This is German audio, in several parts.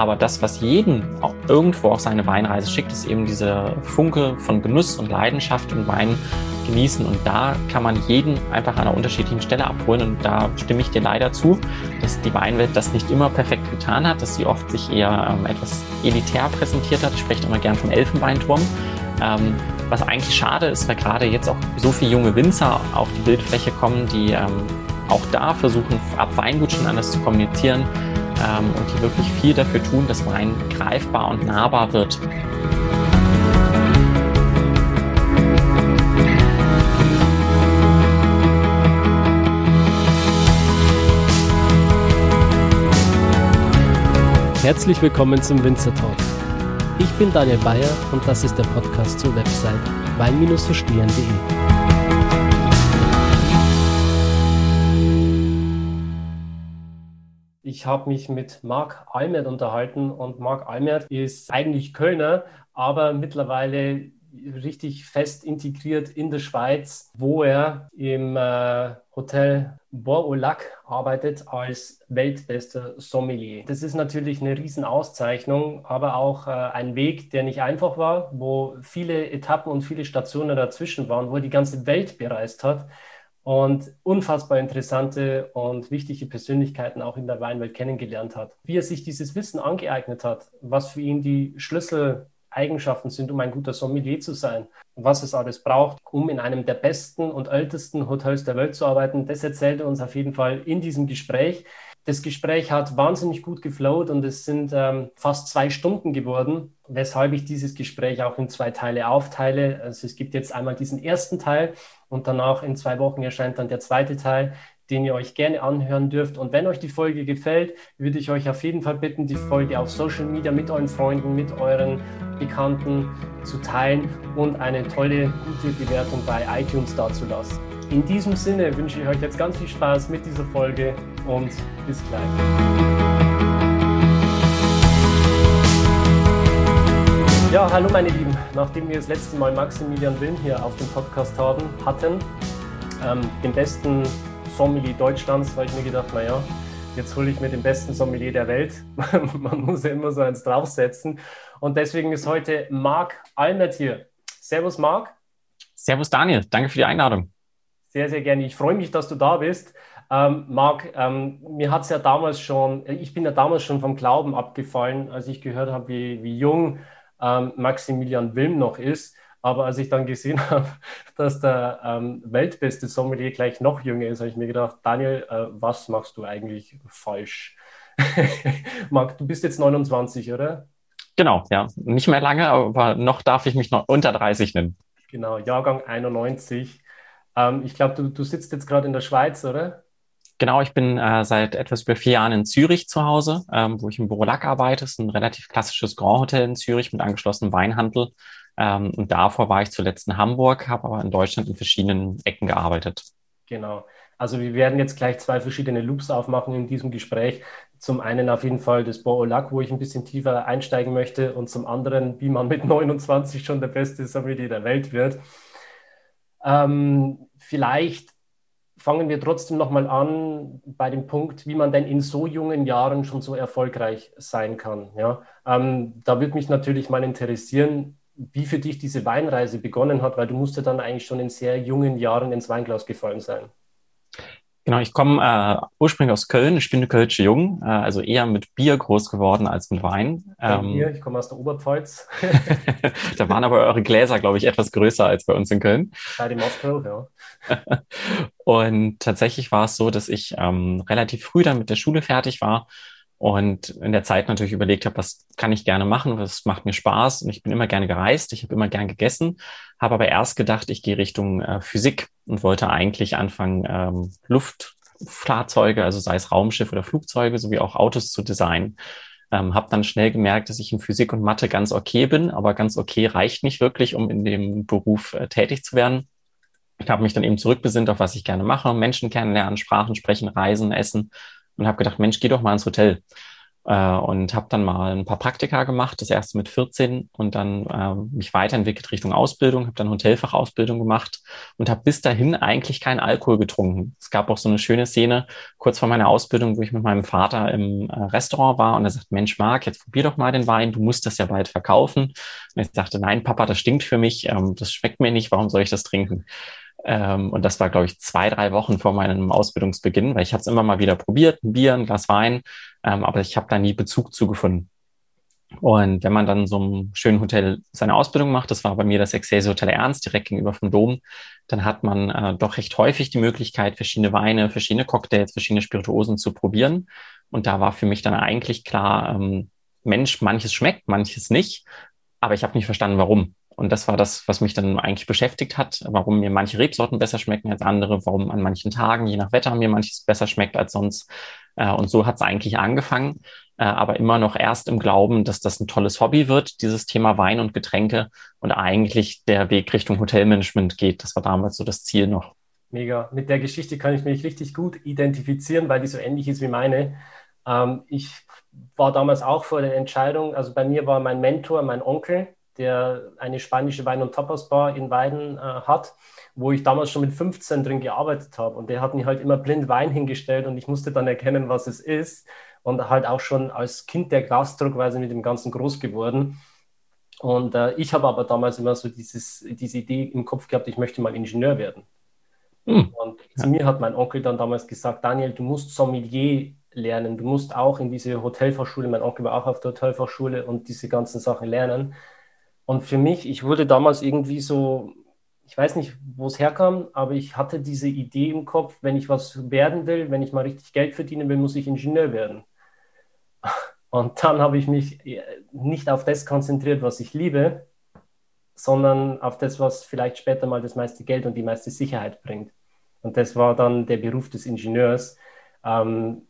Aber das, was jeden auch irgendwo auf seine Weinreise schickt, ist eben diese Funke von Genuss und Leidenschaft und Wein genießen. Und da kann man jeden einfach an einer unterschiedlichen Stelle abholen. Und da stimme ich dir leider zu, dass die Weinwelt das nicht immer perfekt getan hat, dass sie oft sich eher ähm, etwas elitär präsentiert hat. Ich spreche immer gern vom Elfenbeinturm. Ähm, was eigentlich schade ist, weil gerade jetzt auch so viele junge Winzer auf die Bildfläche kommen, die ähm, auch da versuchen, ab Weingut schon anders zu kommunizieren ähm, und die wirklich viel dafür tun, dass Wein greifbar und nahbar wird. Herzlich willkommen zum Winzer Talk. Ich bin Daniel Bayer und das ist der Podcast zur Website wein-verstehen.de. Ich habe mich mit Marc Almert unterhalten und Marc Almert ist eigentlich Kölner, aber mittlerweile richtig fest integriert in der Schweiz, wo er im äh, Hotel Bois-au-Lac arbeitet als weltbester Sommelier. Das ist natürlich eine Riesenauszeichnung, aber auch äh, ein Weg, der nicht einfach war, wo viele Etappen und viele Stationen dazwischen waren, wo er die ganze Welt bereist hat und unfassbar interessante und wichtige Persönlichkeiten auch in der Weinwelt kennengelernt hat. Wie er sich dieses Wissen angeeignet hat, was für ihn die Schlüssel Eigenschaften sind, um ein guter Sommelier zu sein. was es alles braucht, um in einem der besten und ältesten Hotels der Welt zu arbeiten, das erzählt er uns auf jeden Fall in diesem Gespräch. Das Gespräch hat wahnsinnig gut geflowt und es sind ähm, fast zwei Stunden geworden, weshalb ich dieses Gespräch auch in zwei Teile aufteile. Also es gibt jetzt einmal diesen ersten Teil und danach in zwei Wochen erscheint dann der zweite Teil den ihr euch gerne anhören dürft. Und wenn euch die Folge gefällt, würde ich euch auf jeden Fall bitten, die Folge auf Social Media mit euren Freunden, mit euren Bekannten zu teilen und eine tolle, gute Bewertung bei iTunes dazulassen. In diesem Sinne wünsche ich euch jetzt ganz viel Spaß mit dieser Folge und bis gleich. Ja, hallo meine Lieben. Nachdem wir das letzte Mal Maximilian Wilm hier auf dem Podcast haben, hatten, ähm, den besten Sommelier Deutschlands, habe ich mir gedacht, naja, jetzt hole ich mir den besten Sommelier der Welt. Man muss ja immer so eins draufsetzen. Und deswegen ist heute Marc Almert hier. Servus, Marc. Servus, Daniel. Danke für die Einladung. Sehr, sehr gerne. Ich freue mich, dass du da bist. Ähm, Marc, ähm, mir hat es ja damals schon, ich bin ja damals schon vom Glauben abgefallen, als ich gehört habe, wie, wie jung ähm, Maximilian Wilm noch ist. Aber als ich dann gesehen habe, dass der ähm, weltbeste Sommelier gleich noch jünger ist, habe ich mir gedacht, Daniel, äh, was machst du eigentlich falsch? Marc, du bist jetzt 29, oder? Genau, ja. Nicht mehr lange, aber noch darf ich mich noch unter 30 nennen. Genau, Jahrgang 91. Ähm, ich glaube, du, du sitzt jetzt gerade in der Schweiz, oder? Genau, ich bin äh, seit etwas über vier Jahren in Zürich zu Hause, ähm, wo ich im Büro Lack arbeite. Das ist ein relativ klassisches Grand Hotel in Zürich mit angeschlossenem Weinhandel. Ähm, und davor war ich zuletzt in Hamburg, habe aber in Deutschland in verschiedenen Ecken gearbeitet. Genau. Also wir werden jetzt gleich zwei verschiedene Loops aufmachen in diesem Gespräch. Zum einen auf jeden Fall das Boolac, wo ich ein bisschen tiefer einsteigen möchte und zum anderen, wie man mit 29 schon der beste Sommelier der Welt wird. Ähm, vielleicht fangen wir trotzdem nochmal an bei dem Punkt, wie man denn in so jungen Jahren schon so erfolgreich sein kann. Ja? Ähm, da würde mich natürlich mal interessieren, wie für dich diese Weinreise begonnen hat, weil du musst ja dann eigentlich schon in sehr jungen Jahren ins Weinglas gefallen sein. Genau, ich komme äh, ursprünglich aus Köln. Ich bin eine Kölsche Jung, äh, also eher mit Bier groß geworden als mit Wein. Ähm, Bier, ich komme aus der Oberpfalz. da waren aber eure Gläser, glaube ich, etwas größer als bei uns in Köln. Bei dem Moskau, ja. Und tatsächlich war es so, dass ich ähm, relativ früh dann mit der Schule fertig war und in der Zeit natürlich überlegt habe, was kann ich gerne machen, was macht mir Spaß. Und ich bin immer gerne gereist, ich habe immer gern gegessen, habe aber erst gedacht, ich gehe Richtung äh, Physik und wollte eigentlich anfangen, ähm, Luftfahrzeuge, also sei es Raumschiff oder Flugzeuge, sowie auch Autos zu designen. Ähm, habe dann schnell gemerkt, dass ich in Physik und Mathe ganz okay bin, aber ganz okay reicht nicht wirklich, um in dem Beruf äh, tätig zu werden. Ich habe mich dann eben zurückbesinnt auf was ich gerne mache, Menschen kennenlernen, Sprachen sprechen, reisen, essen und habe gedacht, Mensch, geh doch mal ins Hotel. Äh, und habe dann mal ein paar Praktika gemacht, das erste mit 14 und dann äh, mich weiterentwickelt Richtung Ausbildung, habe dann Hotelfachausbildung gemacht und habe bis dahin eigentlich keinen Alkohol getrunken. Es gab auch so eine schöne Szene kurz vor meiner Ausbildung, wo ich mit meinem Vater im äh, Restaurant war und er sagt, Mensch, Marc, jetzt probier doch mal den Wein, du musst das ja bald verkaufen. Und ich sagte, nein, Papa, das stinkt für mich, ähm, das schmeckt mir nicht, warum soll ich das trinken? Ähm, und das war, glaube ich, zwei, drei Wochen vor meinem Ausbildungsbeginn, weil ich hatte es immer mal wieder probiert, ein Bier, ein Glas Wein, ähm, aber ich habe da nie Bezug zugefunden. Und wenn man dann so einem schönen Hotel seine Ausbildung macht, das war bei mir das Excelsior Hotel Ernst, direkt gegenüber vom Dom, dann hat man äh, doch recht häufig die Möglichkeit, verschiedene Weine, verschiedene Cocktails, verschiedene Spirituosen zu probieren. Und da war für mich dann eigentlich klar, ähm, Mensch, manches schmeckt, manches nicht, aber ich habe nicht verstanden, warum. Und das war das, was mich dann eigentlich beschäftigt hat, warum mir manche Rebsorten besser schmecken als andere, warum an manchen Tagen, je nach Wetter, mir manches besser schmeckt als sonst. Äh, und so hat es eigentlich angefangen, äh, aber immer noch erst im Glauben, dass das ein tolles Hobby wird, dieses Thema Wein und Getränke und eigentlich der Weg Richtung Hotelmanagement geht. Das war damals so das Ziel noch. Mega. Mit der Geschichte kann ich mich richtig gut identifizieren, weil die so ähnlich ist wie meine. Ähm, ich war damals auch vor der Entscheidung, also bei mir war mein Mentor, mein Onkel, der eine spanische Wein- und Tapas-Bar in Weiden äh, hat, wo ich damals schon mit 15 drin gearbeitet habe. Und der hat mir halt immer blind Wein hingestellt und ich musste dann erkennen, was es ist. Und halt auch schon als Kind der Glasdruckweise mit dem Ganzen groß geworden. Und äh, ich habe aber damals immer so dieses, diese Idee im Kopf gehabt, ich möchte mal Ingenieur werden. Hm. Und zu mir hat mein Onkel dann damals gesagt, Daniel, du musst Sommelier lernen. Du musst auch in diese Hotelfachschule, mein Onkel war auch auf der Hotelfachschule und diese ganzen Sachen lernen. Und für mich, ich wurde damals irgendwie so, ich weiß nicht, wo es herkam, aber ich hatte diese Idee im Kopf, wenn ich was werden will, wenn ich mal richtig Geld verdienen will, muss ich Ingenieur werden. Und dann habe ich mich äh, nicht auf das konzentriert, was ich liebe, sondern auf das, was vielleicht später mal das meiste Geld und die meiste Sicherheit bringt. Und das war dann der Beruf des Ingenieurs. Ähm,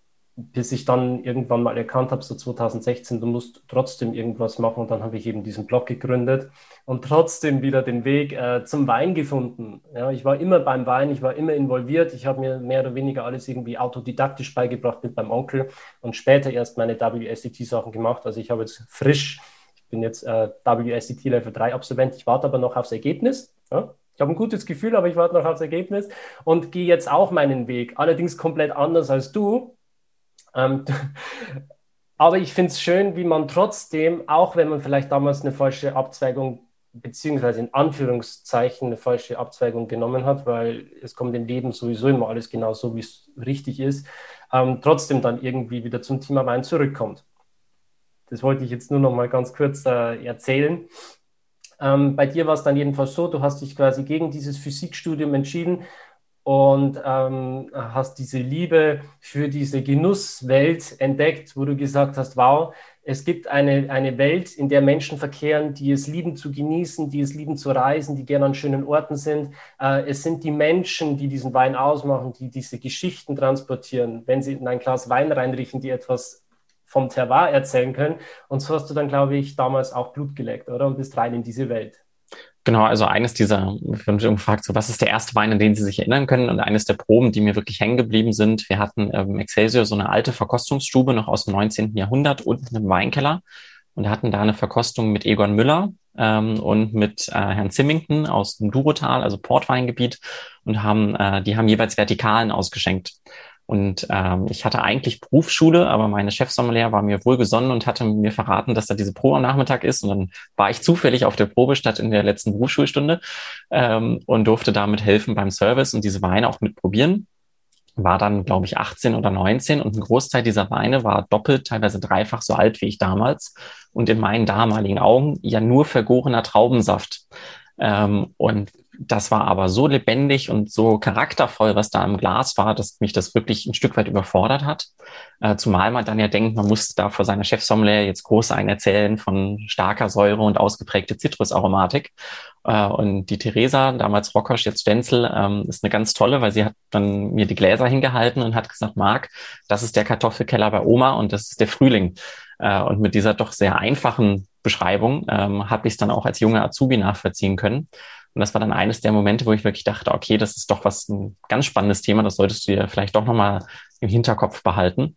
bis ich dann irgendwann mal erkannt habe, so 2016, du musst trotzdem irgendwas machen. Und dann habe ich eben diesen Blog gegründet und trotzdem wieder den Weg äh, zum Wein gefunden. Ja, ich war immer beim Wein, ich war immer involviert. Ich habe mir mehr oder weniger alles irgendwie autodidaktisch beigebracht mit meinem Onkel und später erst meine WSET-Sachen gemacht. Also ich habe jetzt frisch, ich bin jetzt äh, WSET Level 3 Absolvent, ich warte aber noch aufs Ergebnis. Ja? Ich habe ein gutes Gefühl, aber ich warte noch aufs Ergebnis und gehe jetzt auch meinen Weg. Allerdings komplett anders als du, ähm, aber ich finde es schön, wie man trotzdem, auch wenn man vielleicht damals eine falsche Abzweigung, beziehungsweise in Anführungszeichen eine falsche Abzweigung genommen hat, weil es kommt im Leben sowieso immer alles genau so, wie es richtig ist, ähm, trotzdem dann irgendwie wieder zum Thema Wein zurückkommt. Das wollte ich jetzt nur noch mal ganz kurz äh, erzählen. Ähm, bei dir war es dann jedenfalls so, du hast dich quasi gegen dieses Physikstudium entschieden und ähm, hast diese Liebe für diese Genusswelt entdeckt, wo du gesagt hast, wow, es gibt eine, eine Welt, in der Menschen verkehren, die es lieben zu genießen, die es lieben zu reisen, die gerne an schönen Orten sind. Äh, es sind die Menschen, die diesen Wein ausmachen, die diese Geschichten transportieren, wenn sie in ein Glas Wein reinriechen, die etwas vom Terroir erzählen können. Und so hast du dann, glaube ich, damals auch Blut geleckt, oder? Und bist rein in diese Welt. Genau, also eines dieser, wir haben schon gefragt, so was ist der erste Wein, an den Sie sich erinnern können? Und eines der Proben, die mir wirklich hängen geblieben sind, wir hatten ähm, Excelsior so eine alte Verkostungsstube noch aus dem 19. Jahrhundert unten im Weinkeller und hatten da eine Verkostung mit Egon Müller ähm, und mit äh, Herrn Zimmington aus dem Durotal, also Portweingebiet, und haben, äh, die haben jeweils Vertikalen ausgeschenkt. Und ähm, ich hatte eigentlich Berufsschule, aber meine Chefsommelier war mir wohlgesonnen und hatte mir verraten, dass da diese Probe am Nachmittag ist. Und dann war ich zufällig auf der Probe statt in der letzten Berufsschulstunde ähm, und durfte damit helfen beim Service und diese Weine auch mitprobieren. War dann, glaube ich, 18 oder 19 und ein Großteil dieser Weine war doppelt, teilweise dreifach so alt wie ich damals und in meinen damaligen Augen ja nur vergorener Traubensaft. Ähm, und das war aber so lebendig und so charaktervoll, was da im Glas war, dass mich das wirklich ein Stück weit überfordert hat. Äh, zumal man dann ja denkt, man muss da vor seiner Chefsommelier jetzt groß einen erzählen von starker Säure und ausgeprägte Zitrusaromatik. Äh, und die Theresa, damals Rockosch, jetzt Stenzel, ähm, ist eine ganz tolle, weil sie hat dann mir die Gläser hingehalten und hat gesagt, Marc, das ist der Kartoffelkeller bei Oma und das ist der Frühling. Äh, und mit dieser doch sehr einfachen Beschreibung ähm, habe ich es dann auch als junge Azubi nachvollziehen können. Und das war dann eines der Momente, wo ich wirklich dachte, okay, das ist doch was ein ganz spannendes Thema, das solltest du dir vielleicht doch nochmal im Hinterkopf behalten.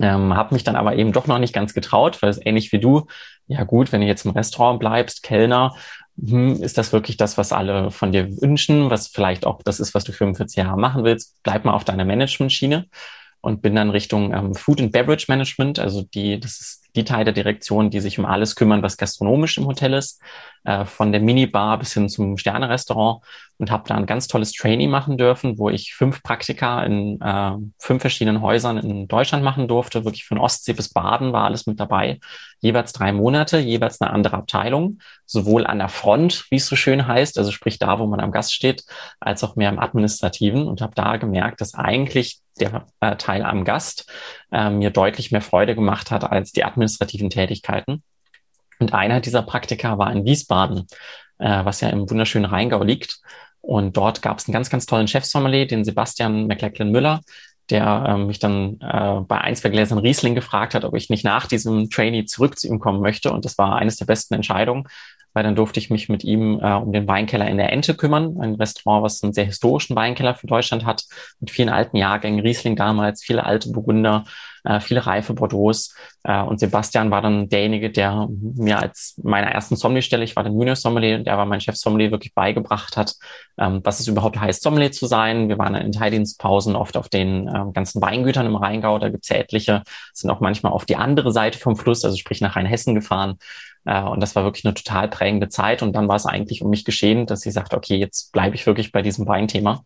Ähm, habe mich dann aber eben doch noch nicht ganz getraut, weil es ähnlich wie du, ja gut, wenn du jetzt im Restaurant bleibst, Kellner, hm, ist das wirklich das, was alle von dir wünschen, was vielleicht auch das ist, was du 45 Jahre machen willst, bleib mal auf deiner Management-Schiene und bin dann Richtung ähm, Food and Beverage Management, also die, das ist die Teil der Direktion, die sich um alles kümmern, was gastronomisch im Hotel ist, äh, von der Minibar bis hin zum Sterne-Restaurant und habe da ein ganz tolles Training machen dürfen, wo ich fünf Praktika in äh, fünf verschiedenen Häusern in Deutschland machen durfte, wirklich von Ostsee bis Baden war alles mit dabei, jeweils drei Monate, jeweils eine andere Abteilung, sowohl an der Front, wie es so schön heißt, also sprich da, wo man am Gast steht, als auch mehr im Administrativen und habe da gemerkt, dass eigentlich der äh, Teil am Gast äh, mir deutlich mehr Freude gemacht hat als die administrativen Tätigkeiten. Und einer dieser Praktika war in Wiesbaden, äh, was ja im wunderschönen Rheingau liegt. Und dort gab es einen ganz, ganz tollen Chefsommelier, den Sebastian McLachlan Müller, der äh, mich dann äh, bei ein, zwei Gläsern Riesling gefragt hat, ob ich nicht nach diesem Trainee zurück zu ihm kommen möchte. Und das war eines der besten Entscheidungen, weil dann durfte ich mich mit ihm äh, um den Weinkeller in der Ente kümmern, ein Restaurant, was einen sehr historischen Weinkeller für Deutschland hat, mit vielen alten Jahrgängen, Riesling damals, viele alte Burgunder, äh, viele reife Bordeaux. Äh, und Sebastian war dann derjenige, der mir als meiner ersten Sommelier-Stelle, ich war dann Junior Sommelier und der war mein Chef Sommelier, wirklich beigebracht hat, ähm, was es überhaupt heißt, Sommelier zu sein. Wir waren in Teildienstpausen oft auf den äh, ganzen Weingütern im Rheingau, da gibt's ja etliche, sind auch manchmal auf die andere Seite vom Fluss, also sprich nach Rheinhessen gefahren. Äh, und das war wirklich eine total prägende Zeit. Und dann war es eigentlich um mich geschehen, dass sie sagte, okay, jetzt bleibe ich wirklich bei diesem Weinthema.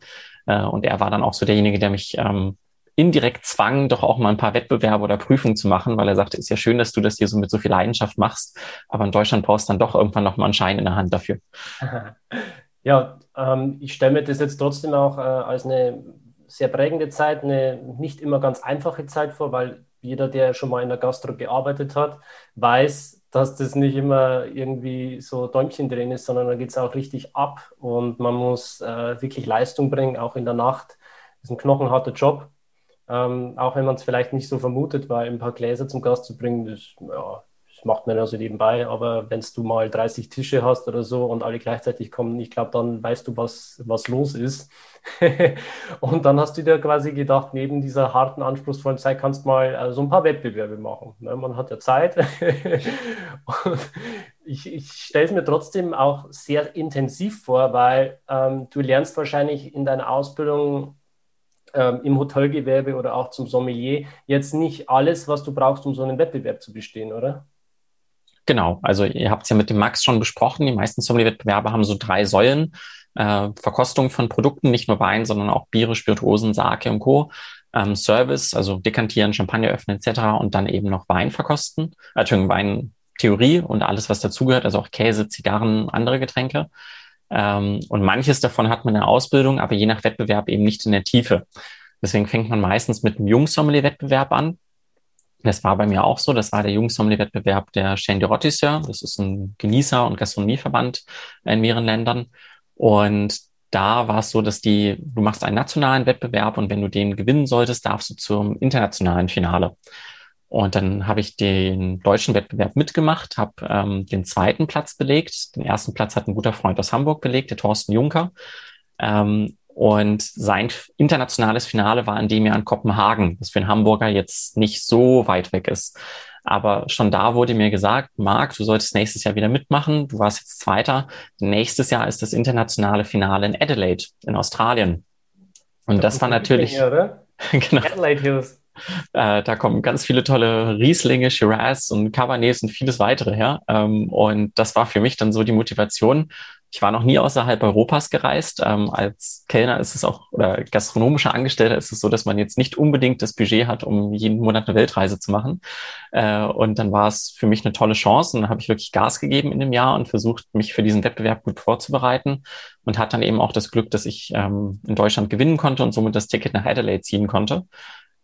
Äh, und er war dann auch so derjenige, der mich ähm, indirekt zwang, doch auch mal ein paar Wettbewerbe oder Prüfungen zu machen, weil er sagte, ist ja schön, dass du das hier so mit so viel Leidenschaft machst, aber in Deutschland brauchst du dann doch irgendwann noch mal einen Schein in der Hand dafür. Ja, ähm, ich stelle mir das jetzt trotzdem auch äh, als eine sehr prägende Zeit, eine nicht immer ganz einfache Zeit vor, weil jeder, der schon mal in der Gastro gearbeitet hat, weiß, dass das nicht immer irgendwie so Däumchen drin ist, sondern da geht es auch richtig ab und man muss äh, wirklich Leistung bringen, auch in der Nacht. Das ist ein knochenharter Job. Ähm, auch wenn man es vielleicht nicht so vermutet, weil ein paar Gläser zum Gast zu bringen, das, ja, macht man ja so nebenbei. Aber wenn du mal 30 Tische hast oder so und alle gleichzeitig kommen, ich glaube, dann weißt du, was, was los ist. und dann hast du dir quasi gedacht, neben dieser harten, anspruchsvollen Zeit kannst du mal äh, so ein paar Wettbewerbe machen. Ne? Man hat ja Zeit. ich, ich stelle es mir trotzdem auch sehr intensiv vor, weil ähm, du lernst wahrscheinlich in deiner Ausbildung ähm, im Hotelgewerbe oder auch zum Sommelier jetzt nicht alles, was du brauchst, um so einen Wettbewerb zu bestehen, oder? Genau, also ihr habt es ja mit dem Max schon besprochen. Die meisten Sommelier-Wettbewerbe haben so drei Säulen. Äh, Verkostung von Produkten, nicht nur Wein, sondern auch Biere, Spirituosen, Sake und Co. Ähm, Service, also dekantieren, Champagner öffnen etc. und dann eben noch Wein verkosten, äh, Entschuldigung, Weintheorie und alles, was dazugehört, also auch Käse, Zigarren, andere Getränke. Ähm, und manches davon hat man in der Ausbildung, aber je nach Wettbewerb eben nicht in der Tiefe. Deswegen fängt man meistens mit einem Jungsommelier-Wettbewerb an. Das war bei mir auch so. Das war der Jungsommelier-Wettbewerb der Chaîne de Rotisseur. Das ist ein Genießer- und Gastronomieverband in mehreren Ländern. Und da war es so, dass die, du machst einen nationalen Wettbewerb und wenn du den gewinnen solltest, darfst du zum internationalen Finale. Und dann habe ich den deutschen Wettbewerb mitgemacht, habe ähm, den zweiten Platz belegt. Den ersten Platz hat ein guter Freund aus Hamburg belegt, der Thorsten Juncker. Ähm, und sein internationales Finale war in dem Jahr in Kopenhagen, was für einen Hamburger jetzt nicht so weit weg ist. Aber schon da wurde mir gesagt, Marc, du solltest nächstes Jahr wieder mitmachen. Du warst jetzt Zweiter. Nächstes Jahr ist das internationale Finale in Adelaide in Australien. Und das, das war natürlich. Hier, genau. Adelaide Hills. Äh, da kommen ganz viele tolle Rieslinge, Shiraz und Cabernets und vieles weitere her. Ähm, und das war für mich dann so die Motivation. Ich war noch nie außerhalb Europas gereist. Ähm, als Kellner ist es auch, oder gastronomischer Angestellter ist es so, dass man jetzt nicht unbedingt das Budget hat, um jeden Monat eine Weltreise zu machen. Äh, und dann war es für mich eine tolle Chance und dann habe ich wirklich Gas gegeben in dem Jahr und versucht, mich für diesen Wettbewerb gut vorzubereiten und hat dann eben auch das Glück, dass ich ähm, in Deutschland gewinnen konnte und somit das Ticket nach Adelaide ziehen konnte.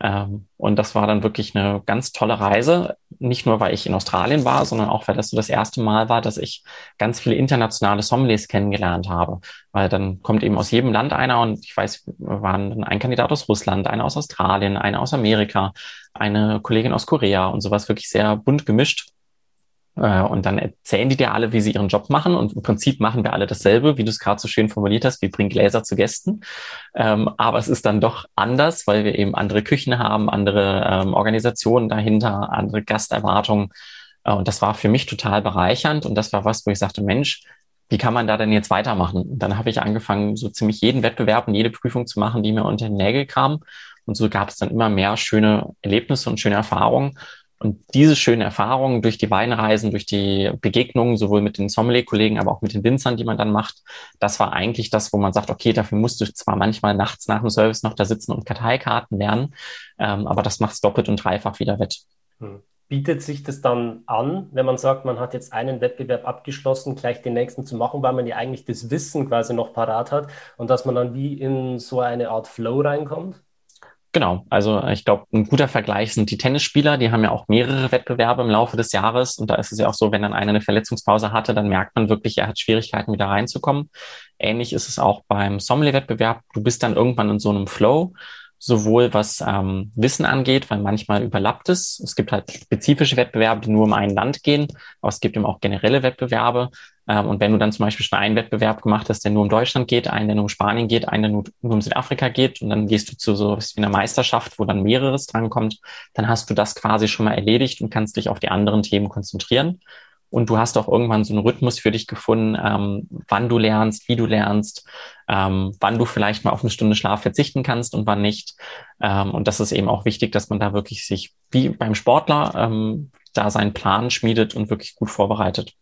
Ähm, und das war dann wirklich eine ganz tolle Reise. Nicht nur, weil ich in Australien war, sondern auch, weil das so das erste Mal war, dass ich ganz viele internationale Sommeliers kennengelernt habe. Weil dann kommt eben aus jedem Land einer und ich weiß, waren dann ein Kandidat aus Russland, einer aus Australien, einer aus Amerika, eine Kollegin aus Korea und sowas wirklich sehr bunt gemischt. Äh, und dann erzählen die dir alle, wie sie ihren Job machen. Und im Prinzip machen wir alle dasselbe, wie du es gerade so schön formuliert hast. Wir bringen Gläser zu Gästen. Ähm, aber es ist dann doch anders, weil wir eben andere Küchen haben, andere ähm, Organisationen dahinter, andere Gasterwartungen. Äh, und das war für mich total bereichernd. Und das war was, wo ich sagte, Mensch, wie kann man da denn jetzt weitermachen? Und dann habe ich angefangen, so ziemlich jeden Wettbewerb und jede Prüfung zu machen, die mir unter den Nägel kam. Und so gab es dann immer mehr schöne Erlebnisse und schöne Erfahrungen. Und diese schönen Erfahrungen durch die Weinreisen, durch die Begegnungen, sowohl mit den Sommelier-Kollegen, aber auch mit den Winzern, die man dann macht, das war eigentlich das, wo man sagt, okay, dafür musst du zwar manchmal nachts nach dem Service noch da sitzen und Karteikarten lernen, ähm, aber das macht es doppelt und dreifach wieder wett. Hm. Bietet sich das dann an, wenn man sagt, man hat jetzt einen Wettbewerb abgeschlossen, gleich den nächsten zu machen, weil man ja eigentlich das Wissen quasi noch parat hat und dass man dann wie in so eine Art Flow reinkommt? Genau, also ich glaube, ein guter Vergleich sind die Tennisspieler, die haben ja auch mehrere Wettbewerbe im Laufe des Jahres und da ist es ja auch so, wenn dann einer eine Verletzungspause hatte, dann merkt man wirklich, er hat Schwierigkeiten wieder reinzukommen. Ähnlich ist es auch beim Sommelier-Wettbewerb. Du bist dann irgendwann in so einem Flow, sowohl was ähm, Wissen angeht, weil manchmal überlappt es. Es gibt halt spezifische Wettbewerbe, die nur um ein Land gehen, aber es gibt eben auch generelle Wettbewerbe. Ähm, und wenn du dann zum Beispiel schon einen Wettbewerb gemacht hast, der nur um Deutschland geht, einen, der nur um Spanien geht, einen, der nur, um Südafrika geht, und dann gehst du zu so wie einer Meisterschaft, wo dann mehreres drankommt, dann hast du das quasi schon mal erledigt und kannst dich auf die anderen Themen konzentrieren. Und du hast auch irgendwann so einen Rhythmus für dich gefunden, ähm, wann du lernst, wie du lernst, ähm, wann du vielleicht mal auf eine Stunde Schlaf verzichten kannst und wann nicht. Ähm, und das ist eben auch wichtig, dass man da wirklich sich wie beim Sportler ähm, da seinen Plan schmiedet und wirklich gut vorbereitet.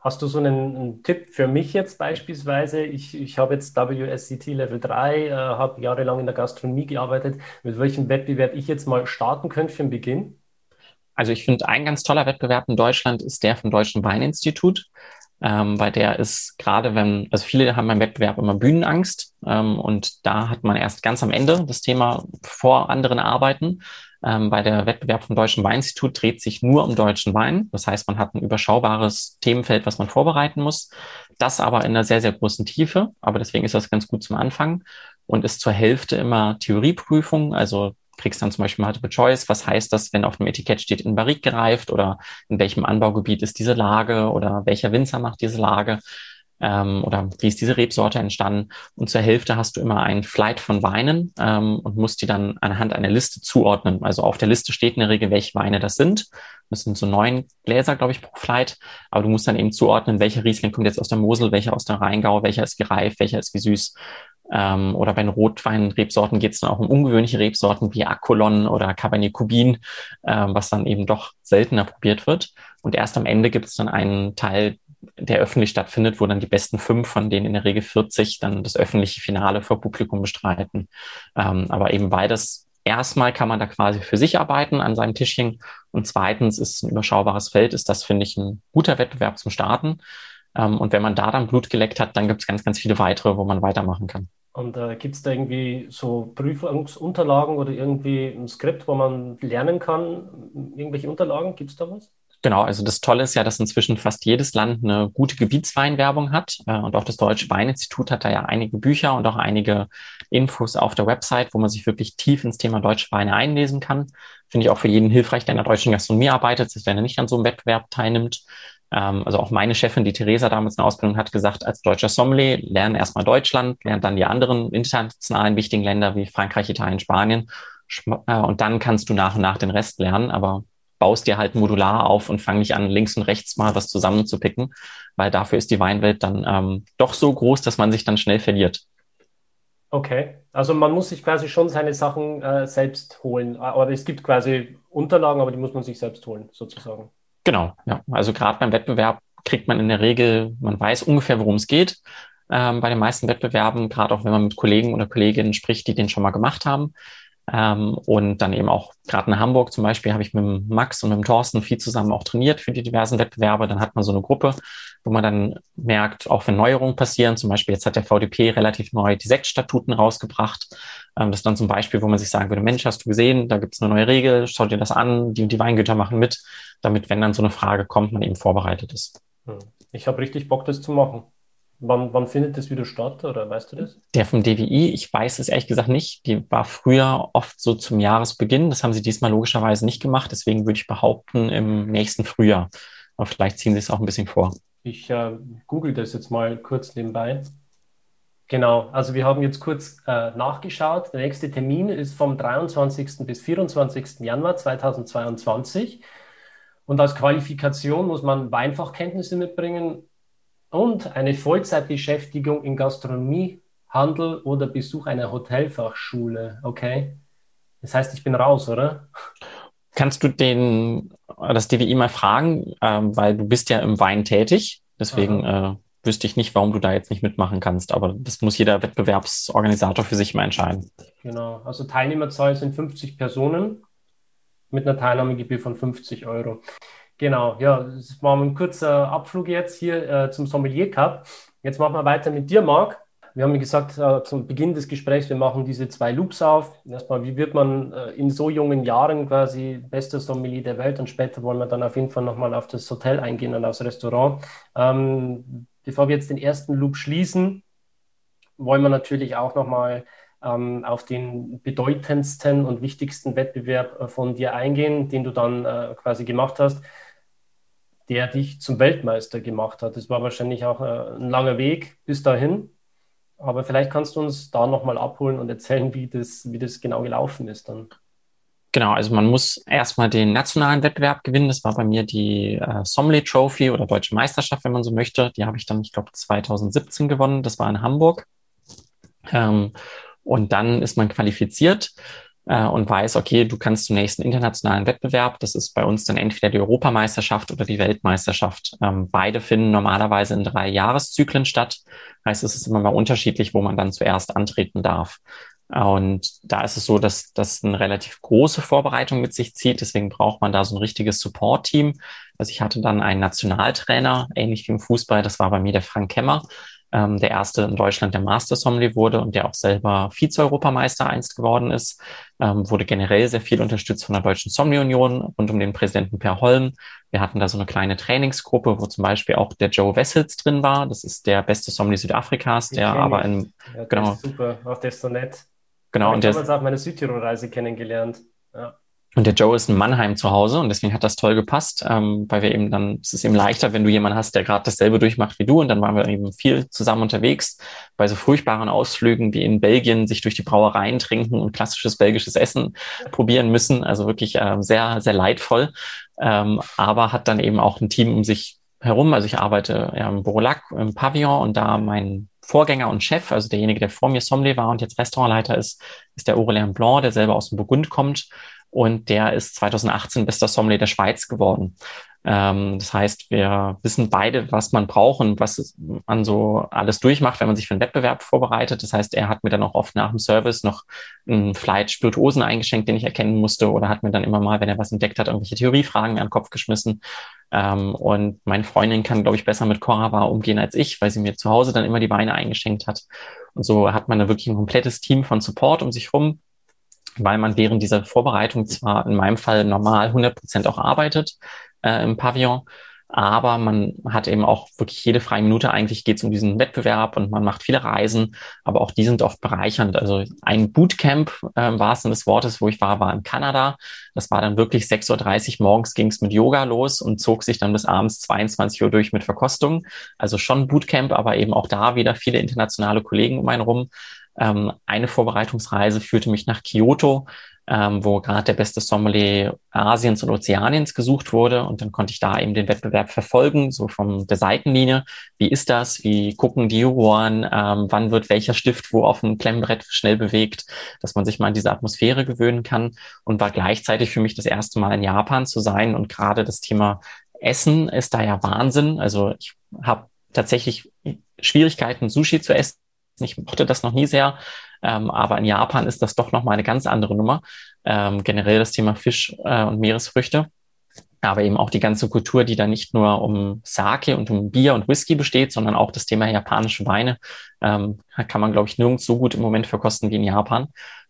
Hast du so einen, einen, Tipp für mich jetzt beispielsweise? Ich, ich habe jetzt WSCT Level 3, äh, habe jahrelang in der Gastronomie gearbeitet. Mit welchem Wettbewerb ich jetzt mal starten könnte für den Beginn? Also ich finde, ein ganz toller Wettbewerb in Deutschland ist der vom Deutschen Weininstitut. Ähm, bei der ist gerade, wenn, also viele haben beim Wettbewerb immer Bühnenangst ähm, und da hat man erst ganz am Ende das Thema vor anderen Arbeiten. Ähm, bei der Wettbewerb vom Deutschen Weininstitut dreht sich nur um deutschen Wein. Das heißt, man hat ein überschaubares Themenfeld, was man vorbereiten muss. Das aber in einer sehr, sehr großen Tiefe. Aber deswegen ist das ganz gut zum Anfang und ist zur Hälfte immer Theorieprüfung. Also kriegst dann zum Beispiel Multiple Choice. Was heißt das, wenn auf dem Etikett steht in Barrique gereift oder in welchem Anbaugebiet ist diese Lage oder welcher Winzer macht diese Lage? Ähm, oder wie ist diese Rebsorte entstanden. Und zur Hälfte hast du immer einen Flight von Weinen ähm, und musst die dann anhand einer Liste zuordnen. Also auf der Liste steht in der Regel, welche Weine das sind. Das sind so neun Gläser, glaube ich, pro Flight. Aber du musst dann eben zuordnen, welcher Riesling kommt jetzt aus der Mosel, welcher aus der Rheingau, welcher ist wie reif, welcher ist wie süß. Ähm, oder bei den Rotweinrebsorten geht es dann auch um ungewöhnliche Rebsorten wie Akolon oder Cabernet Cubin, ähm, was dann eben doch seltener probiert wird. Und erst am Ende gibt es dann einen Teil, der öffentlich stattfindet, wo dann die besten fünf von denen in der Regel 40 dann das öffentliche Finale vor Publikum bestreiten. Ähm, aber eben beides erstmal kann man da quasi für sich arbeiten an seinem Tischchen und zweitens ist es ein überschaubares Feld, ist das, finde ich, ein guter Wettbewerb zum Starten. Ähm, und wenn man da dann Blut geleckt hat, dann gibt es ganz, ganz viele weitere, wo man weitermachen kann. Und äh, gibt es da irgendwie so Prüfungsunterlagen oder irgendwie ein Skript, wo man lernen kann? Irgendwelche Unterlagen? Gibt es da was? Genau, also das Tolle ist ja, dass inzwischen fast jedes Land eine gute Gebietsweinwerbung hat. Äh, und auch das Deutsche Weininstitut hat da ja einige Bücher und auch einige Infos auf der Website, wo man sich wirklich tief ins Thema deutsche Weine einlesen kann. Finde ich auch für jeden hilfreich, der in der deutschen Gastronomie arbeitet, wenn er nicht an so einem Wettbewerb teilnimmt. Ähm, also auch meine Chefin, die Theresa damals eine Ausbildung hat gesagt, als deutscher Sommelier, lerne erstmal Deutschland, lerne dann die anderen internationalen wichtigen Länder wie Frankreich, Italien, Spanien. Äh, und dann kannst du nach und nach den Rest lernen. Aber baust dir halt modular auf und fang nicht an, links und rechts mal was zusammenzupicken, weil dafür ist die Weinwelt dann ähm, doch so groß, dass man sich dann schnell verliert. Okay, also man muss sich quasi schon seine Sachen äh, selbst holen, aber es gibt quasi Unterlagen, aber die muss man sich selbst holen, sozusagen. Genau, ja. Also gerade beim Wettbewerb kriegt man in der Regel, man weiß ungefähr, worum es geht. Ähm, bei den meisten Wettbewerben, gerade auch wenn man mit Kollegen oder Kolleginnen spricht, die den schon mal gemacht haben. Ähm, und dann eben auch gerade in Hamburg zum Beispiel habe ich mit Max und mit Thorsten viel zusammen auch trainiert für die diversen Wettbewerbe. Dann hat man so eine Gruppe, wo man dann merkt, auch wenn Neuerungen passieren, zum Beispiel jetzt hat der VDP relativ neu die Sektstatuten rausgebracht. Ähm, das ist dann zum Beispiel, wo man sich sagen würde, Mensch, hast du gesehen, da gibt es eine neue Regel, schau dir das an, die und die Weingüter machen mit, damit, wenn dann so eine Frage kommt, man eben vorbereitet ist. Hm. Ich habe richtig Bock, das zu machen. Wann, wann findet das wieder statt oder weißt du das? Der vom DWI, ich weiß es ehrlich gesagt nicht. Die war früher oft so zum Jahresbeginn. Das haben sie diesmal logischerweise nicht gemacht. Deswegen würde ich behaupten, im nächsten Frühjahr. Aber vielleicht ziehen sie es auch ein bisschen vor. Ich äh, google das jetzt mal kurz nebenbei. Genau, also wir haben jetzt kurz äh, nachgeschaut. Der nächste Termin ist vom 23. bis 24. Januar 2022. Und als Qualifikation muss man Weinfachkenntnisse mitbringen und eine Vollzeitbeschäftigung in Gastronomie, Handel oder Besuch einer Hotelfachschule. Okay. Das heißt, ich bin raus, oder? Kannst du den, das DWI mal fragen, ähm, weil du bist ja im Wein tätig. Deswegen äh, wüsste ich nicht, warum du da jetzt nicht mitmachen kannst. Aber das muss jeder Wettbewerbsorganisator für sich mal entscheiden. Genau. Also Teilnehmerzahl sind 50 Personen mit einer Teilnahmegebühr von 50 Euro. Genau, ja, das war ein kurzer Abflug jetzt hier äh, zum Sommelier Cup. Jetzt machen wir weiter mit dir, Marc. Wir haben gesagt, äh, zum Beginn des Gesprächs, wir machen diese zwei Loops auf. Erstmal, wie wird man äh, in so jungen Jahren quasi bester Sommelier der Welt? Und später wollen wir dann auf jeden Fall nochmal auf das Hotel eingehen und aufs Restaurant. Ähm, bevor wir jetzt den ersten Loop schließen, wollen wir natürlich auch nochmal ähm, auf den bedeutendsten und wichtigsten Wettbewerb äh, von dir eingehen, den du dann äh, quasi gemacht hast, der dich zum Weltmeister gemacht hat. Das war wahrscheinlich auch äh, ein langer Weg bis dahin. Aber vielleicht kannst du uns da nochmal abholen und erzählen, wie das, wie das genau gelaufen ist dann. Genau, also man muss erstmal den nationalen Wettbewerb gewinnen. Das war bei mir die äh, Sommelier Trophy oder Deutsche Meisterschaft, wenn man so möchte. Die habe ich dann, ich glaube, 2017 gewonnen. Das war in Hamburg. Ähm, und dann ist man qualifiziert äh, und weiß, okay, du kannst zum nächsten internationalen Wettbewerb. Das ist bei uns dann entweder die Europameisterschaft oder die Weltmeisterschaft. Ähm, beide finden normalerweise in drei Jahreszyklen statt. Heißt, es ist immer mal unterschiedlich, wo man dann zuerst antreten darf. Und da ist es so, dass das eine relativ große Vorbereitung mit sich zieht. Deswegen braucht man da so ein richtiges Support-Team. Also ich hatte dann einen Nationaltrainer, ähnlich wie im Fußball. Das war bei mir der Frank Kemmer, ähm, der erste in Deutschland, der Master Sommelier wurde und der auch selber Vize-Europameister einst geworden ist. Ähm, wurde generell sehr viel unterstützt von der Deutschen Sommelier Union rund um den Präsidenten Per Holm. Wir hatten da so eine kleine Trainingsgruppe, wo zum Beispiel auch der Joe Wessels drin war. Das ist der beste Sommelier Südafrikas, der aber in, ja, genau. super, auch der ist so nett. Genau. und der ist auf meine Südtirol-Reise kennengelernt. Ja. Und der Joe ist in Mannheim zu Hause und deswegen hat das toll gepasst, ähm, weil wir eben dann, es ist eben leichter, wenn du jemanden hast, der gerade dasselbe durchmacht wie du. Und dann waren wir eben viel zusammen unterwegs bei so furchtbaren Ausflügen wie in Belgien, sich durch die Brauereien trinken und klassisches belgisches Essen probieren müssen. Also wirklich äh, sehr, sehr leidvoll. Ähm, aber hat dann eben auch ein Team um sich herum. Also ich arbeite ja, im Borolac, im Pavillon und da mein Vorgänger und Chef, also derjenige, der vor mir Sommelier war und jetzt Restaurantleiter ist, ist der Aurélien Blanc, der selber aus dem Burgund kommt. Und der ist 2018 bester Sommelier der Schweiz geworden. Ähm, das heißt, wir wissen beide, was man braucht und was man so alles durchmacht, wenn man sich für einen Wettbewerb vorbereitet. Das heißt, er hat mir dann auch oft nach dem Service noch einen Flight Spirituosen eingeschenkt, den ich erkennen musste, oder hat mir dann immer mal, wenn er was entdeckt hat, irgendwelche Theoriefragen an den Kopf geschmissen. Ähm, und meine Freundin kann, glaube ich, besser mit Corava umgehen als ich, weil sie mir zu Hause dann immer die Weine eingeschenkt hat. Und so hat man da wirklich ein komplettes Team von Support um sich rum weil man während dieser Vorbereitung zwar in meinem Fall normal 100 Prozent auch arbeitet, äh, im Pavillon. Aber man hat eben auch wirklich jede freie Minute eigentlich geht es um diesen Wettbewerb und man macht viele Reisen, aber auch die sind oft bereichernd. Also ein Bootcamp äh, im wahrsten des Wortes, wo ich war, war in Kanada. Das war dann wirklich 6.30 Uhr morgens ging es mit Yoga los und zog sich dann bis abends 22 Uhr durch mit Verkostung. Also schon Bootcamp, aber eben auch da wieder viele internationale Kollegen um einen rum. Ähm, eine Vorbereitungsreise führte mich nach Kyoto ähm, wo gerade der beste Sommelier Asiens und Ozeaniens gesucht wurde. Und dann konnte ich da eben den Wettbewerb verfolgen, so von der Seitenlinie. Wie ist das? Wie gucken die Juroren? Ähm, wann wird welcher Stift wo auf dem Klemmbrett schnell bewegt, dass man sich mal an diese Atmosphäre gewöhnen kann? Und war gleichzeitig für mich das erste Mal in Japan zu sein. Und gerade das Thema Essen ist da ja Wahnsinn. Also ich habe tatsächlich Schwierigkeiten, Sushi zu essen. Ich mochte das noch nie sehr. Ähm, aber in Japan ist das doch nochmal eine ganz andere Nummer. Ähm, generell das Thema Fisch äh, und Meeresfrüchte. Aber eben auch die ganze Kultur, die da nicht nur um Sake und um Bier und Whisky besteht, sondern auch das Thema japanische Weine, ähm, kann man, glaube ich, nirgends so gut im Moment verkosten wie in Japan.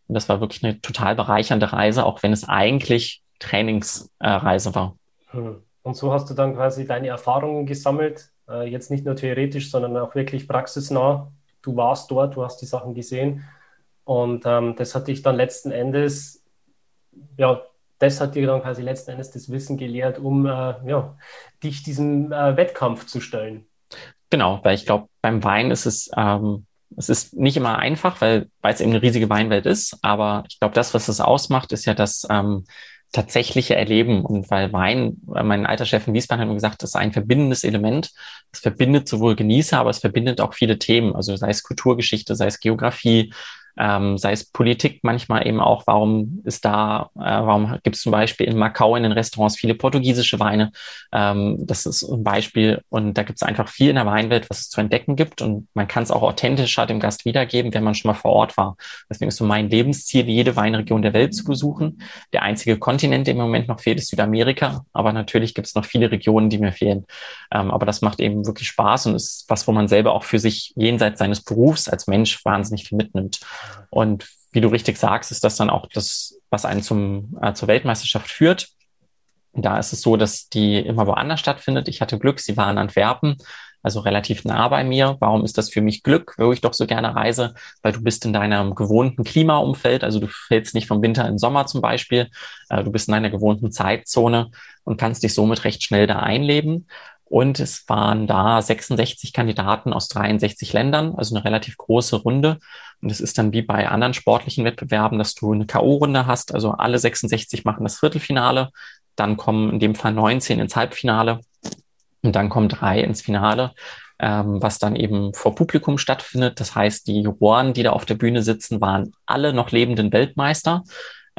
Und das war wirklich eine total bereichernde Reise, auch wenn es eigentlich Trainingsreise äh, war. Hm. Und so hast du dann quasi deine Erfahrungen gesammelt, äh, jetzt nicht nur theoretisch, sondern auch wirklich praxisnah. Du warst dort, du hast die Sachen gesehen und ähm, das hat dich dann letzten Endes ja, das hat dir dann quasi letzten Endes das Wissen gelehrt, um äh, ja, dich diesem äh, Wettkampf zu stellen. Genau, weil ich glaube, beim Wein ist es, ähm, es ist nicht immer einfach, weil es eben eine riesige Weinwelt ist. Aber ich glaube, das, was es ausmacht, ist ja das ähm, tatsächliche Erleben. Und weil Wein, mein alter Chef in Wiesbaden hat mir gesagt, das ist ein verbindendes Element. Es verbindet sowohl Genießer, aber es verbindet auch viele Themen. Also sei es Kulturgeschichte, sei es Geografie, ähm, sei es Politik manchmal eben auch, warum ist da, äh, warum gibt es zum Beispiel in Macau in den Restaurants viele portugiesische Weine. Ähm, das ist ein Beispiel und da gibt es einfach viel in der Weinwelt, was es zu entdecken gibt und man kann es auch authentischer dem Gast wiedergeben, wenn man schon mal vor Ort war. Deswegen ist so mein Lebensziel, jede Weinregion der Welt zu besuchen. Der einzige Kontinent, der im Moment noch fehlt, ist Südamerika, aber natürlich gibt es noch viele Regionen, die mir fehlen. Ähm, aber das macht eben wirklich Spaß und ist was, wo man selber auch für sich jenseits seines Berufs als Mensch wahnsinnig viel mitnimmt. Und wie du richtig sagst, ist das dann auch das, was einen zum, äh, zur Weltmeisterschaft führt. Da ist es so, dass die immer woanders stattfindet. Ich hatte Glück, sie war in Antwerpen, also relativ nah bei mir. Warum ist das für mich Glück, wo ich doch so gerne reise? Weil du bist in deinem gewohnten Klimaumfeld, also du fällst nicht vom Winter in den Sommer zum Beispiel. Äh, du bist in deiner gewohnten Zeitzone und kannst dich somit recht schnell da einleben. Und es waren da 66 Kandidaten aus 63 Ländern, also eine relativ große Runde. Und es ist dann wie bei anderen sportlichen Wettbewerben, dass du eine K.O.-Runde hast. Also alle 66 machen das Viertelfinale. Dann kommen in dem Fall 19 ins Halbfinale. Und dann kommen drei ins Finale, ähm, was dann eben vor Publikum stattfindet. Das heißt, die Juroren, die da auf der Bühne sitzen, waren alle noch lebenden Weltmeister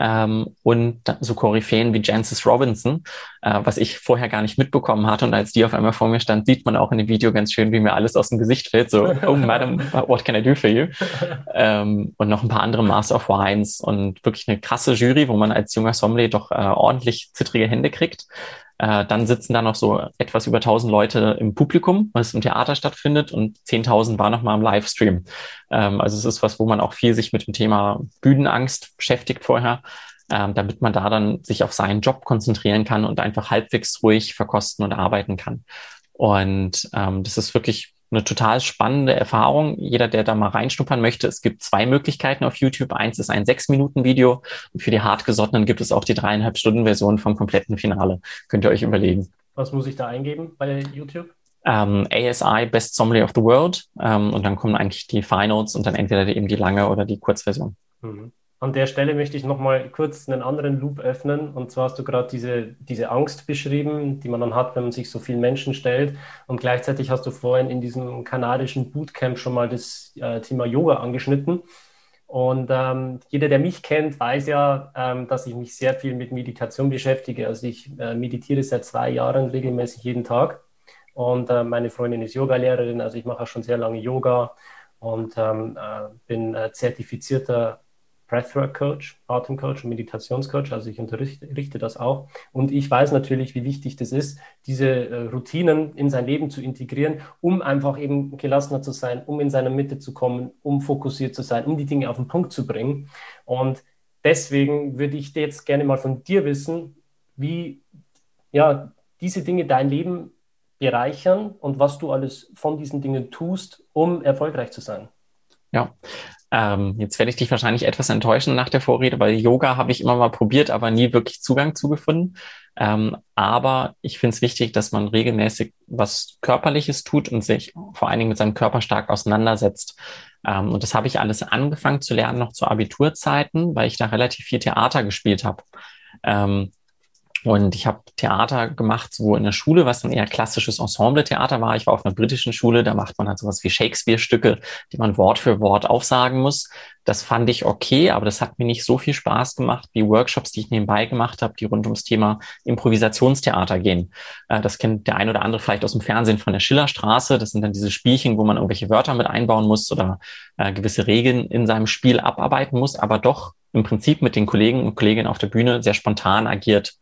ähm, und so Koryphäen wie Jancis Robinson, äh, was ich vorher gar nicht mitbekommen hatte. Und als die auf einmal vor mir stand, sieht man auch in dem Video ganz schön, wie mir alles aus dem Gesicht fällt. So, oh Madam, what can I do for you? Ähm, und noch ein paar andere Master of Wines und wirklich eine krasse Jury, wo man als junger Sommelier doch äh, ordentlich zittrige Hände kriegt. Äh, dann sitzen da noch so etwas über 1000 Leute im Publikum, es im Theater stattfindet und 10.000 war noch mal im Livestream. Ähm, also es ist was, wo man auch viel sich mit dem Thema Bühnenangst beschäftigt vorher, ähm, damit man da dann sich auf seinen Job konzentrieren kann und einfach halbwegs ruhig verkosten und arbeiten kann. Und ähm, das ist wirklich eine total spannende Erfahrung. Jeder, der da mal reinschnuppern möchte, es gibt zwei Möglichkeiten auf YouTube. Eins ist ein sechs Minuten Video und für die Hartgesottenen gibt es auch die dreieinhalb Stunden Version vom kompletten Finale. Könnt ihr euch überlegen. Was muss ich da eingeben bei YouTube? Ähm, ASI Best Sommelier of the World ähm, und dann kommen eigentlich die Finals und dann entweder eben die lange oder die Kurzversion. Mhm. An der Stelle möchte ich nochmal kurz einen anderen Loop öffnen. Und zwar hast du gerade diese, diese Angst beschrieben, die man dann hat, wenn man sich so vielen Menschen stellt. Und gleichzeitig hast du vorhin in diesem kanadischen Bootcamp schon mal das äh, Thema Yoga angeschnitten. Und ähm, jeder, der mich kennt, weiß ja, ähm, dass ich mich sehr viel mit Meditation beschäftige. Also ich äh, meditiere seit zwei Jahren regelmäßig jeden Tag. Und äh, meine Freundin ist Yogalehrerin, also ich mache schon sehr lange Yoga und ähm, äh, bin äh, zertifizierter Breathwork-Coach, Atemcoach und Meditationscoach. Also ich unterrichte das auch. Und ich weiß natürlich, wie wichtig das ist, diese äh, Routinen in sein Leben zu integrieren, um einfach eben gelassener zu sein, um in seiner Mitte zu kommen, um fokussiert zu sein, um die Dinge auf den Punkt zu bringen. Und deswegen würde ich jetzt gerne mal von dir wissen, wie ja, diese Dinge dein Leben bereichern und was du alles von diesen Dingen tust, um erfolgreich zu sein. Ja, ähm, jetzt werde ich dich wahrscheinlich etwas enttäuschen nach der Vorrede, weil Yoga habe ich immer mal probiert, aber nie wirklich Zugang zugefunden. Ähm, aber ich finde es wichtig, dass man regelmäßig was Körperliches tut und sich vor allen Dingen mit seinem Körper stark auseinandersetzt. Ähm, und das habe ich alles angefangen zu lernen noch zu Abiturzeiten, weil ich da relativ viel Theater gespielt habe. Ähm, und ich habe Theater gemacht, so in der Schule, was ein eher klassisches Ensemble-Theater war. Ich war auf einer britischen Schule, da macht man halt sowas wie Shakespeare-Stücke, die man Wort für Wort aufsagen muss. Das fand ich okay, aber das hat mir nicht so viel Spaß gemacht wie Workshops, die ich nebenbei gemacht habe, die rund ums Thema Improvisationstheater gehen. Äh, das kennt der ein oder andere vielleicht aus dem Fernsehen von der Schillerstraße. Das sind dann diese Spielchen, wo man irgendwelche Wörter mit einbauen muss oder äh, gewisse Regeln in seinem Spiel abarbeiten muss, aber doch im Prinzip mit den Kollegen und Kolleginnen auf der Bühne sehr spontan agiert.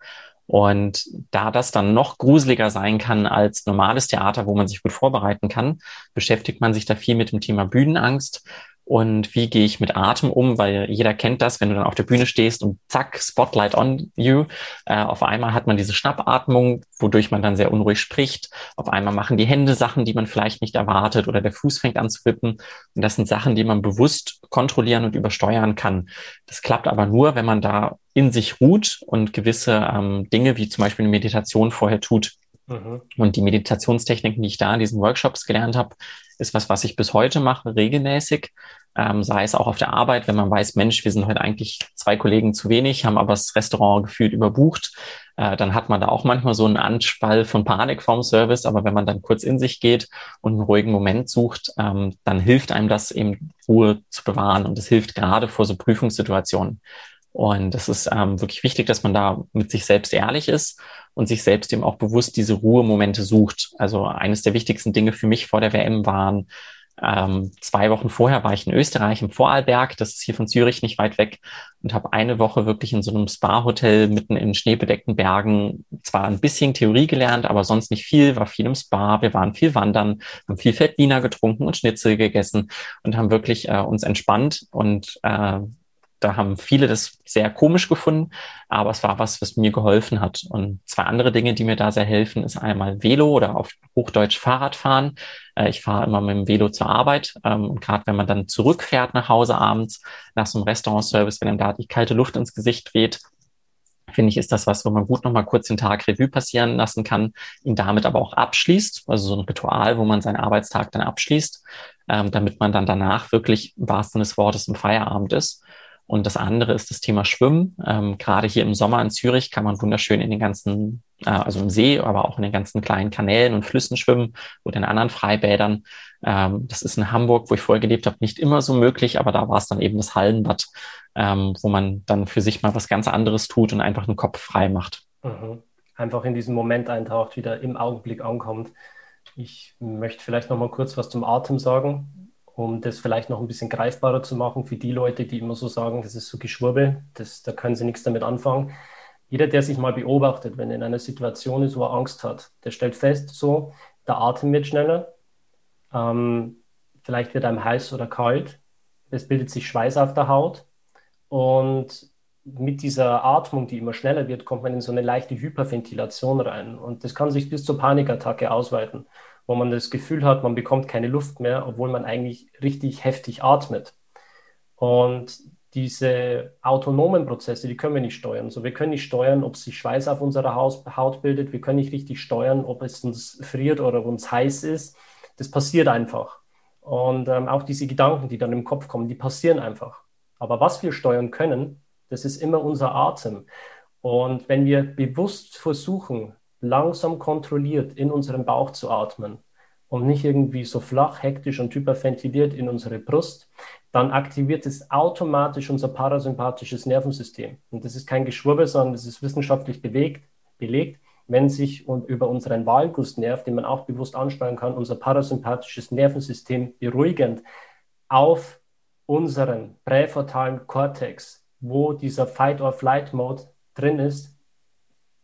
Und da das dann noch gruseliger sein kann als normales Theater, wo man sich gut vorbereiten kann, beschäftigt man sich da viel mit dem Thema Bühnenangst und wie gehe ich mit Atem um, weil jeder kennt das, wenn du dann auf der Bühne stehst und zack, Spotlight on you. Äh, auf einmal hat man diese Schnappatmung, wodurch man dann sehr unruhig spricht. Auf einmal machen die Hände Sachen, die man vielleicht nicht erwartet oder der Fuß fängt an zu wippen. Und das sind Sachen, die man bewusst kontrollieren und übersteuern kann. Das klappt aber nur, wenn man da in sich ruht und gewisse ähm, Dinge wie zum Beispiel eine Meditation vorher tut. Mhm. Und die Meditationstechniken, die ich da in diesen Workshops gelernt habe, ist was, was ich bis heute mache, regelmäßig. Ähm, sei es auch auf der Arbeit, wenn man weiß, Mensch, wir sind heute eigentlich zwei Kollegen zu wenig, haben aber das Restaurant gefühlt überbucht. Äh, dann hat man da auch manchmal so einen Anspall von Panik vorm Service. Aber wenn man dann kurz in sich geht und einen ruhigen Moment sucht, ähm, dann hilft einem das eben Ruhe zu bewahren. Und es hilft gerade vor so Prüfungssituationen. Und es ist ähm, wirklich wichtig, dass man da mit sich selbst ehrlich ist und sich selbst eben auch bewusst diese Ruhemomente sucht. Also eines der wichtigsten Dinge für mich vor der WM waren, ähm, zwei Wochen vorher war ich in Österreich im Vorarlberg, das ist hier von Zürich nicht weit weg, und habe eine Woche wirklich in so einem Spa-Hotel mitten in schneebedeckten Bergen zwar ein bisschen Theorie gelernt, aber sonst nicht viel, war viel im Spa, wir waren viel wandern, haben viel Fettwiener getrunken und Schnitzel gegessen und haben wirklich äh, uns entspannt und äh, da haben viele das sehr komisch gefunden, aber es war was, was mir geholfen hat. Und zwei andere Dinge, die mir da sehr helfen, ist einmal Velo oder auf Hochdeutsch Fahrradfahren. Äh, ich fahre immer mit dem Velo zur Arbeit ähm, und gerade wenn man dann zurückfährt nach Hause abends nach so einem Restaurantservice, wenn einem da die kalte Luft ins Gesicht weht, finde ich, ist das was, wo man gut nochmal kurz den Tag Revue passieren lassen kann, ihn damit aber auch abschließt, also so ein Ritual, wo man seinen Arbeitstag dann abschließt, ähm, damit man dann danach wirklich im wahrsten des Wortes im Feierabend ist. Und das andere ist das Thema Schwimmen. Ähm, gerade hier im Sommer in Zürich kann man wunderschön in den ganzen, äh, also im See, aber auch in den ganzen kleinen Kanälen und Flüssen schwimmen oder in anderen Freibädern. Ähm, das ist in Hamburg, wo ich vorher gelebt habe, nicht immer so möglich, aber da war es dann eben das Hallenbad, ähm, wo man dann für sich mal was ganz anderes tut und einfach den Kopf frei macht. Mhm. Einfach in diesen Moment eintaucht, wieder im Augenblick ankommt. Ich möchte vielleicht noch mal kurz was zum Atem sagen um das vielleicht noch ein bisschen greifbarer zu machen für die Leute, die immer so sagen, das ist so Geschwurbel, das, da können sie nichts damit anfangen. Jeder, der sich mal beobachtet, wenn er in einer Situation ist, wo er Angst hat, der stellt fest, so, der Atem wird schneller, ähm, vielleicht wird einem heiß oder kalt, es bildet sich Schweiß auf der Haut und mit dieser Atmung, die immer schneller wird, kommt man in so eine leichte Hyperventilation rein und das kann sich bis zur Panikattacke ausweiten wo man das Gefühl hat, man bekommt keine Luft mehr, obwohl man eigentlich richtig heftig atmet. Und diese autonomen Prozesse, die können wir nicht steuern. So, wir können nicht steuern, ob sich Schweiß auf unserer Haut bildet. Wir können nicht richtig steuern, ob es uns friert oder uns heiß ist. Das passiert einfach. Und ähm, auch diese Gedanken, die dann im Kopf kommen, die passieren einfach. Aber was wir steuern können, das ist immer unser Atem. Und wenn wir bewusst versuchen, langsam kontrolliert in unseren Bauch zu atmen und nicht irgendwie so flach, hektisch und hyperventiliert in unsere Brust, dann aktiviert es automatisch unser parasympathisches Nervensystem. Und das ist kein Geschwurbel, sondern das ist wissenschaftlich bewegt, belegt. Wenn sich und über unseren Valgusnerv, den man auch bewusst ansteuern kann, unser parasympathisches Nervensystem beruhigend auf unseren präfrontalen Kortex, wo dieser Fight-or-Flight-Mode drin ist,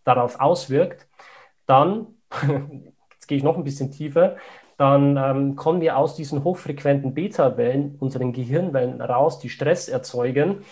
darauf auswirkt, dann, jetzt gehe ich noch ein bisschen tiefer, dann ähm, kommen wir aus diesen hochfrequenten Beta-Wellen, unseren Gehirnwellen raus, die Stress erzeugen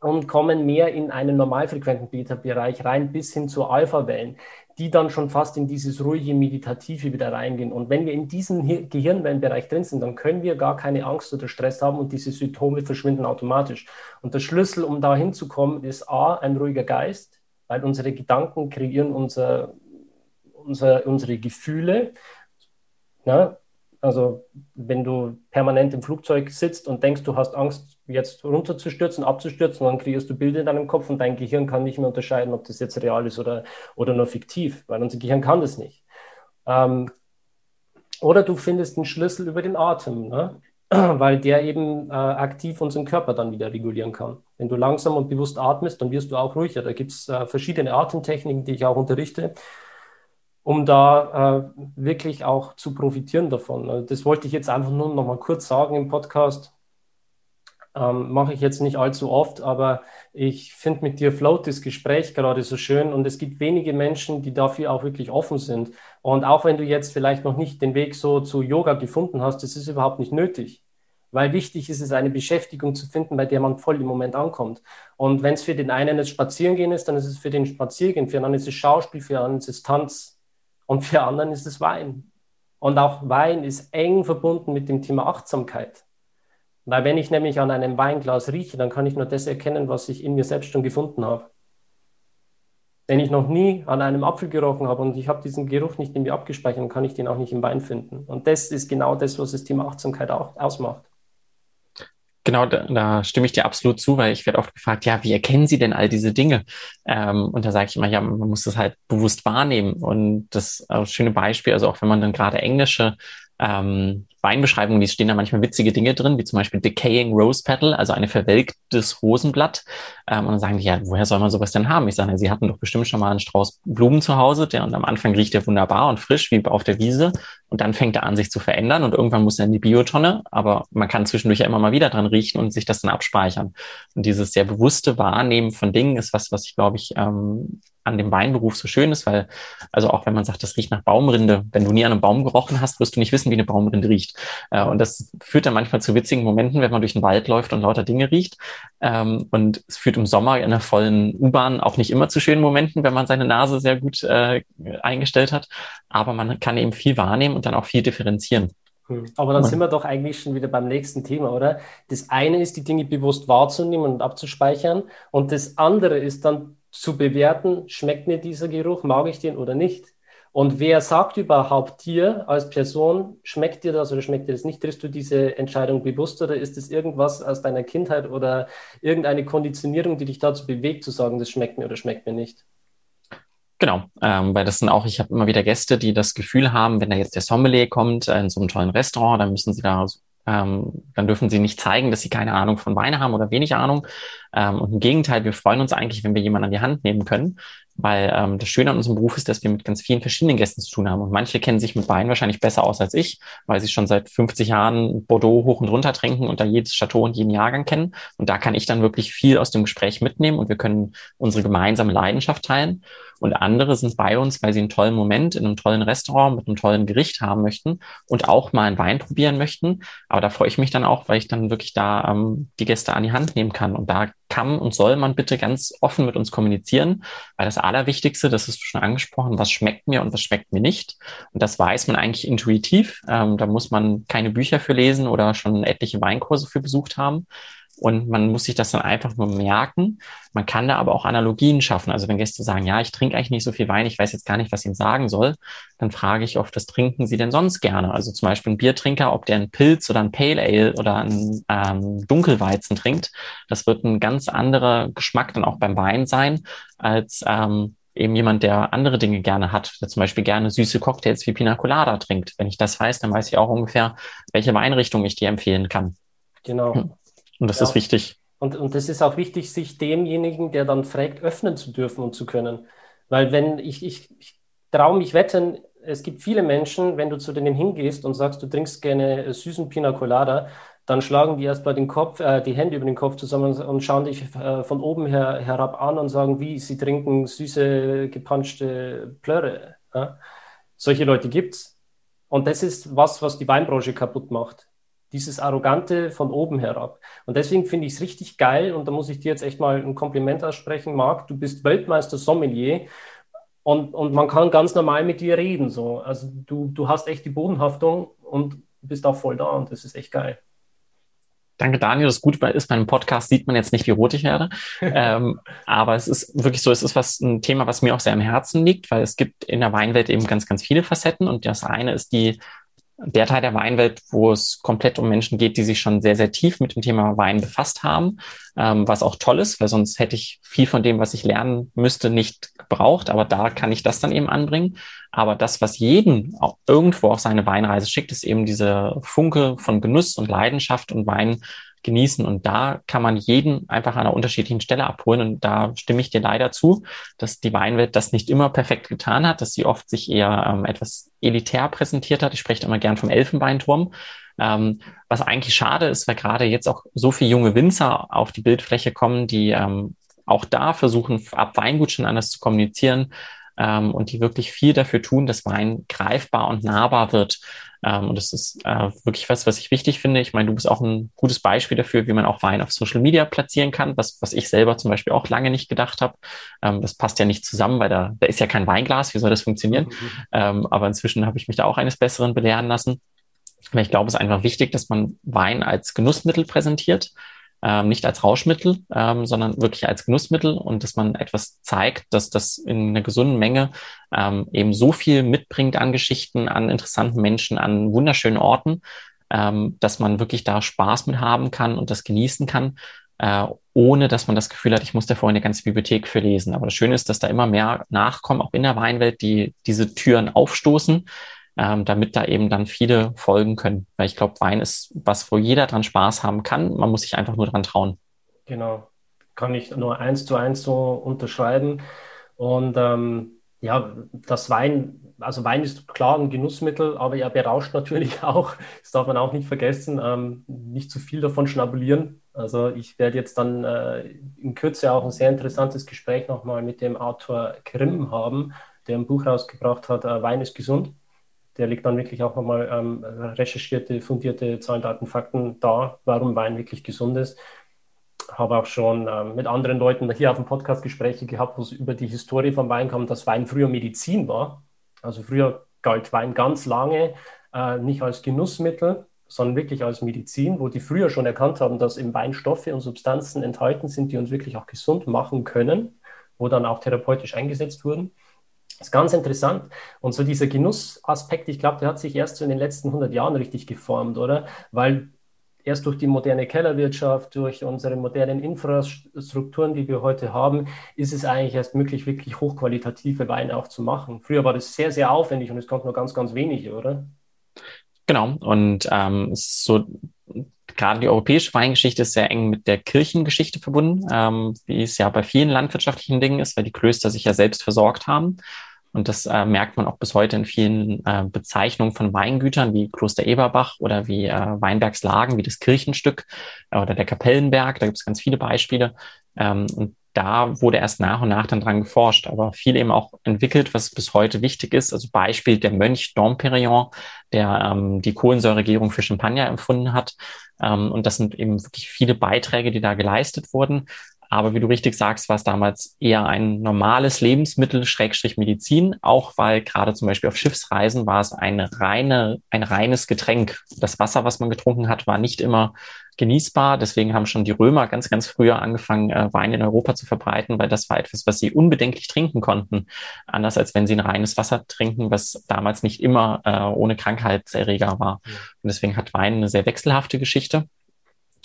und kommen mehr in einen normalfrequenten Beta-Bereich rein bis hin zu Alpha-Wellen, die dann schon fast in dieses ruhige Meditative wieder reingehen. Und wenn wir in diesem Gehirnwellenbereich drin sind, dann können wir gar keine Angst oder Stress haben und diese Symptome verschwinden automatisch. Und der Schlüssel, um da hinzukommen, ist A, ein ruhiger Geist, weil unsere Gedanken kreieren unser unser, unsere Gefühle. Ja? Also wenn du permanent im Flugzeug sitzt und denkst, du hast Angst, jetzt runterzustürzen, abzustürzen, dann kreierst du Bilder in deinem Kopf und dein Gehirn kann nicht mehr unterscheiden, ob das jetzt real ist oder, oder nur fiktiv, weil unser Gehirn kann das nicht. Ähm, oder du findest einen Schlüssel über den Atem, ne? weil der eben äh, aktiv unseren Körper dann wieder regulieren kann. Wenn du langsam und bewusst atmest, dann wirst du auch ruhiger. Da gibt es äh, verschiedene Atemtechniken, die ich auch unterrichte um da äh, wirklich auch zu profitieren davon. Also das wollte ich jetzt einfach nur noch mal kurz sagen im Podcast. Ähm, Mache ich jetzt nicht allzu oft, aber ich finde mit dir float das Gespräch gerade so schön und es gibt wenige Menschen, die dafür auch wirklich offen sind. Und auch wenn du jetzt vielleicht noch nicht den Weg so zu Yoga gefunden hast, das ist überhaupt nicht nötig. weil wichtig ist es, eine Beschäftigung zu finden, bei der man voll im Moment ankommt. Und wenn es für den einen das Spazierengehen ist, dann ist es für den Spaziergehen, für den anderen ist es Schauspiel, für den anderen ist es Tanz und für anderen ist es Wein. Und auch Wein ist eng verbunden mit dem Thema Achtsamkeit. Weil wenn ich nämlich an einem Weinglas rieche, dann kann ich nur das erkennen, was ich in mir selbst schon gefunden habe. Wenn ich noch nie an einem Apfel gerochen habe und ich habe diesen Geruch nicht in mir abgespeichert, dann kann ich den auch nicht im Wein finden. Und das ist genau das, was das Thema Achtsamkeit auch ausmacht. Genau, da, da stimme ich dir absolut zu, weil ich werde oft gefragt, ja, wie erkennen Sie denn all diese Dinge? Ähm, und da sage ich immer, ja, man muss das halt bewusst wahrnehmen. Und das äh, schöne Beispiel, also auch wenn man dann gerade englische ähm, Weinbeschreibungen, die stehen da manchmal witzige Dinge drin, wie zum Beispiel Decaying Rose Petal, also eine verwelktes Rosenblatt. Ähm, und dann sagen die, ja, woher soll man sowas denn haben? Ich sage, sie hatten doch bestimmt schon mal einen Strauß Blumen zu Hause, der und am Anfang riecht der wunderbar und frisch, wie auf der Wiese. Und dann fängt er an, sich zu verändern und irgendwann muss er in die Biotonne. Aber man kann zwischendurch ja immer mal wieder dran riechen und sich das dann abspeichern. Und dieses sehr bewusste Wahrnehmen von Dingen ist was, was ich, glaube ich, ähm, an dem Weinberuf so schön ist, weil, also auch wenn man sagt, das riecht nach Baumrinde, wenn du nie an einem Baum gerochen hast, wirst du nicht wissen, wie eine Baumrinde riecht. Äh, und das führt dann manchmal zu witzigen Momenten, wenn man durch den Wald läuft und lauter Dinge riecht. Ähm, und es führt im Sommer in einer vollen U-Bahn auch nicht immer zu schönen Momenten, wenn man seine Nase sehr gut äh, eingestellt hat. Aber man kann eben viel wahrnehmen und dann auch viel differenzieren. Hm. Aber dann sind wir doch eigentlich schon wieder beim nächsten Thema, oder? Das eine ist, die Dinge bewusst wahrzunehmen und abzuspeichern. Und das andere ist dann zu bewerten, schmeckt mir dieser Geruch, mag ich den oder nicht. Und wer sagt überhaupt dir als Person, schmeckt dir das oder schmeckt dir das nicht? Triffst du diese Entscheidung bewusst oder ist es irgendwas aus deiner Kindheit oder irgendeine Konditionierung, die dich dazu bewegt, zu sagen, das schmeckt mir oder schmeckt mir nicht? Genau, ähm, weil das sind auch, ich habe immer wieder Gäste, die das Gefühl haben, wenn da jetzt der Sommelier kommt äh, in so einem tollen Restaurant, dann müssen sie da ähm, dann dürfen sie nicht zeigen, dass sie keine Ahnung von Weine haben oder wenig Ahnung. Ähm, und im Gegenteil, wir freuen uns eigentlich, wenn wir jemanden an die Hand nehmen können, weil ähm, das Schöne an unserem Beruf ist, dass wir mit ganz vielen verschiedenen Gästen zu tun haben. Und manche kennen sich mit Wein wahrscheinlich besser aus als ich, weil sie schon seit 50 Jahren Bordeaux hoch und runter trinken und da jedes Chateau und jeden Jahrgang kennen. Und da kann ich dann wirklich viel aus dem Gespräch mitnehmen und wir können unsere gemeinsame Leidenschaft teilen. Und andere sind bei uns, weil sie einen tollen Moment in einem tollen Restaurant mit einem tollen Gericht haben möchten und auch mal einen Wein probieren möchten. Aber da freue ich mich dann auch, weil ich dann wirklich da ähm, die Gäste an die Hand nehmen kann. Und da kann und soll man bitte ganz offen mit uns kommunizieren, weil das Allerwichtigste, das du schon angesprochen, was schmeckt mir und was schmeckt mir nicht. Und das weiß man eigentlich intuitiv. Ähm, da muss man keine Bücher für lesen oder schon etliche Weinkurse für besucht haben, und man muss sich das dann einfach nur merken. Man kann da aber auch Analogien schaffen. Also wenn Gäste sagen, ja, ich trinke eigentlich nicht so viel Wein, ich weiß jetzt gar nicht, was ich ihnen sagen soll, dann frage ich oft, was trinken sie denn sonst gerne? Also zum Beispiel ein Biertrinker, ob der einen Pilz oder ein Pale Ale oder einen ähm, Dunkelweizen trinkt, das wird ein ganz anderer Geschmack dann auch beim Wein sein, als ähm, eben jemand, der andere Dinge gerne hat, der zum Beispiel gerne süße Cocktails wie Pina Colada trinkt. Wenn ich das weiß, dann weiß ich auch ungefähr, welche Weinrichtung ich dir empfehlen kann. Genau. Hm. Und das ja. ist wichtig. Und, und das ist auch wichtig, sich demjenigen, der dann fragt, öffnen zu dürfen und zu können. Weil wenn ich, ich, ich traue mich wetten, es gibt viele Menschen, wenn du zu denen hingehst und sagst, du trinkst gerne süßen Pina Colada, dann schlagen die erstmal den Kopf, äh, die Hände über den Kopf zusammen und schauen dich äh, von oben her, herab an und sagen, wie, sie trinken süße, gepanschte Plörre. Ja? Solche Leute gibt's. Und das ist was, was die Weinbranche kaputt macht dieses Arrogante von oben herab. Und deswegen finde ich es richtig geil, und da muss ich dir jetzt echt mal ein Kompliment aussprechen, Marc, du bist Weltmeister Sommelier und, und man kann ganz normal mit dir reden. So. Also du, du hast echt die Bodenhaftung und bist auch voll da und das ist echt geil. Danke, Daniel. Das Gute ist, bei einem Podcast sieht man jetzt nicht, wie rot ich werde. ähm, aber es ist wirklich so, es ist was, ein Thema, was mir auch sehr am Herzen liegt, weil es gibt in der Weinwelt eben ganz, ganz viele Facetten. Und das eine ist die der Teil der Weinwelt, wo es komplett um Menschen geht, die sich schon sehr, sehr tief mit dem Thema Wein befasst haben, ähm, was auch toll ist, weil sonst hätte ich viel von dem, was ich lernen müsste, nicht gebraucht. Aber da kann ich das dann eben anbringen. Aber das, was jeden auch irgendwo auf seine Weinreise schickt, ist eben diese Funke von Genuss und Leidenschaft und Wein genießen. Und da kann man jeden einfach an einer unterschiedlichen Stelle abholen. Und da stimme ich dir leider zu, dass die Weinwelt das nicht immer perfekt getan hat, dass sie oft sich eher ähm, etwas elitär präsentiert hat. Ich spreche immer gern vom Elfenbeinturm. Ähm, was eigentlich schade ist, weil gerade jetzt auch so viele junge Winzer auf die Bildfläche kommen, die ähm, auch da versuchen, ab Weingut schon anders zu kommunizieren, ähm, und die wirklich viel dafür tun, dass Wein greifbar und nahbar wird. Ähm, und das ist äh, wirklich was, was ich wichtig finde. Ich meine, du bist auch ein gutes Beispiel dafür, wie man auch Wein auf Social Media platzieren kann, was, was ich selber zum Beispiel auch lange nicht gedacht habe. Ähm, das passt ja nicht zusammen, weil da, da ist ja kein Weinglas, wie soll das funktionieren? Mhm. Ähm, aber inzwischen habe ich mich da auch eines Besseren belehren lassen. Aber ich glaube, es ist einfach wichtig, dass man Wein als Genussmittel präsentiert ähm, nicht als Rauschmittel, ähm, sondern wirklich als Genussmittel und dass man etwas zeigt, dass das in einer gesunden Menge ähm, eben so viel mitbringt an Geschichten, an interessanten Menschen, an wunderschönen Orten, ähm, dass man wirklich da Spaß mit haben kann und das genießen kann, äh, ohne dass man das Gefühl hat, ich muss da vorhin eine ganze Bibliothek für lesen. Aber das Schöne ist, dass da immer mehr nachkommen, auch in der Weinwelt, die diese Türen aufstoßen ähm, damit da eben dann viele folgen können. Weil ich glaube, Wein ist was, wo jeder dran Spaß haben kann. Man muss sich einfach nur dran trauen. Genau. Kann ich nur eins zu eins so unterschreiben. Und ähm, ja, das Wein, also Wein ist klar ein Genussmittel, aber er berauscht natürlich auch. Das darf man auch nicht vergessen. Ähm, nicht zu viel davon schnabulieren. Also ich werde jetzt dann äh, in Kürze auch ein sehr interessantes Gespräch nochmal mit dem Autor Grimm haben, der ein Buch rausgebracht hat, äh, Wein ist gesund der legt dann wirklich auch nochmal ähm, recherchierte, fundierte Zahlen, Daten, Fakten da, warum Wein wirklich gesund ist. Habe auch schon ähm, mit anderen Leuten hier auf dem Podcast Gespräche gehabt, wo es über die Historie vom Wein kam, dass Wein früher Medizin war. Also früher galt Wein ganz lange äh, nicht als Genussmittel, sondern wirklich als Medizin, wo die früher schon erkannt haben, dass im Wein Stoffe und Substanzen enthalten sind, die uns wirklich auch gesund machen können, wo dann auch therapeutisch eingesetzt wurden. Das ist ganz interessant. Und so dieser Genussaspekt, ich glaube, der hat sich erst so in den letzten 100 Jahren richtig geformt, oder? Weil erst durch die moderne Kellerwirtschaft, durch unsere modernen Infrastrukturen, die wir heute haben, ist es eigentlich erst möglich, wirklich hochqualitative Weine auch zu machen. Früher war das sehr, sehr aufwendig und es kommt nur ganz, ganz wenig, oder? Genau. Und ähm, so gerade die europäische Weingeschichte ist sehr eng mit der Kirchengeschichte verbunden, ähm, wie es ja bei vielen landwirtschaftlichen Dingen ist, weil die Klöster sich ja selbst versorgt haben. Und das äh, merkt man auch bis heute in vielen äh, Bezeichnungen von Weingütern wie Kloster Eberbach oder wie äh, Weinbergslagen, wie das Kirchenstück äh, oder der Kapellenberg. Da gibt es ganz viele Beispiele. Ähm, und da wurde erst nach und nach dann dran geforscht, aber viel eben auch entwickelt, was bis heute wichtig ist. Also Beispiel der Mönch Domperion, der ähm, die Kohlensäuregärung für Champagner empfunden hat. Ähm, und das sind eben wirklich viele Beiträge, die da geleistet wurden. Aber wie du richtig sagst, war es damals eher ein normales Lebensmittel, Schrägstrich Medizin, auch weil gerade zum Beispiel auf Schiffsreisen war es eine reine, ein reines Getränk. Das Wasser, was man getrunken hat, war nicht immer genießbar. Deswegen haben schon die Römer ganz, ganz früher angefangen, äh, Wein in Europa zu verbreiten, weil das war etwas, was sie unbedenklich trinken konnten. Anders als wenn sie ein reines Wasser trinken, was damals nicht immer äh, ohne Krankheitserreger war. Und deswegen hat Wein eine sehr wechselhafte Geschichte.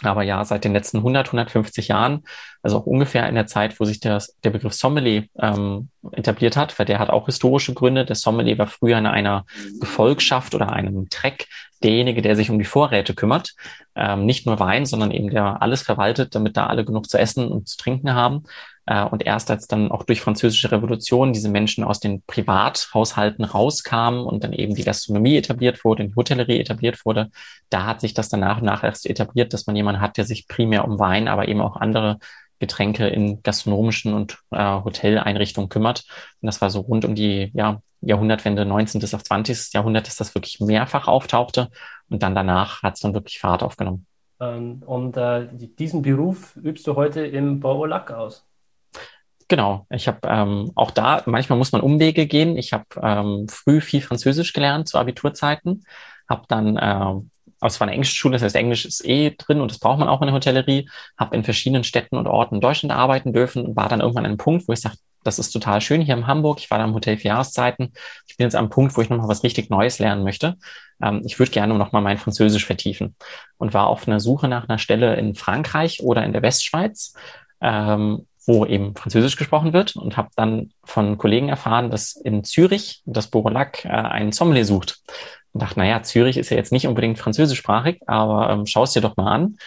Aber ja, seit den letzten 100, 150 Jahren, also auch ungefähr in der Zeit, wo sich der, der Begriff Sommelier ähm, etabliert hat, weil der hat auch historische Gründe. Der Sommelier war früher in einer Gefolgschaft oder einem Treck derjenige, der sich um die Vorräte kümmert. Ähm, nicht nur Wein, sondern eben der alles verwaltet, damit da alle genug zu essen und zu trinken haben. Äh, und erst als dann auch durch französische Revolution diese Menschen aus den Privathaushalten rauskamen und dann eben die Gastronomie etabliert wurde, die Hotellerie etabliert wurde, da hat sich das dann nach und nach erst etabliert, dass man jemanden hat, der sich primär um Wein, aber eben auch andere Getränke in gastronomischen und äh, Hoteleinrichtungen kümmert. Und das war so rund um die ja, Jahrhundertwende 19. bis auf 20. Jahrhundert, dass das wirklich mehrfach auftauchte. Und dann danach hat es dann wirklich Fahrt aufgenommen. Ähm, und äh, diesen Beruf übst du heute im Baolac aus? Genau, ich habe ähm, auch da, manchmal muss man Umwege gehen. Ich habe ähm, früh viel Französisch gelernt zu Abiturzeiten, habe dann, äh, es war eine englische Schule, das heißt Englisch ist eh drin und das braucht man auch in der Hotellerie, habe in verschiedenen Städten und Orten in Deutschland arbeiten dürfen und war dann irgendwann an einem Punkt, wo ich sagte, das ist total schön hier in Hamburg. Ich war da im Hotel für Jahreszeiten. Ich bin jetzt am Punkt, wo ich nochmal was richtig Neues lernen möchte. Ähm, ich würde gerne nochmal mein Französisch vertiefen und war auf einer Suche nach einer Stelle in Frankreich oder in der Westschweiz. Ähm, wo eben Französisch gesprochen wird und habe dann von Kollegen erfahren, dass in Zürich das Borolac äh, einen Sommelier sucht. Und dachte, naja, Zürich ist ja jetzt nicht unbedingt französischsprachig, aber ähm, schau dir doch mal an.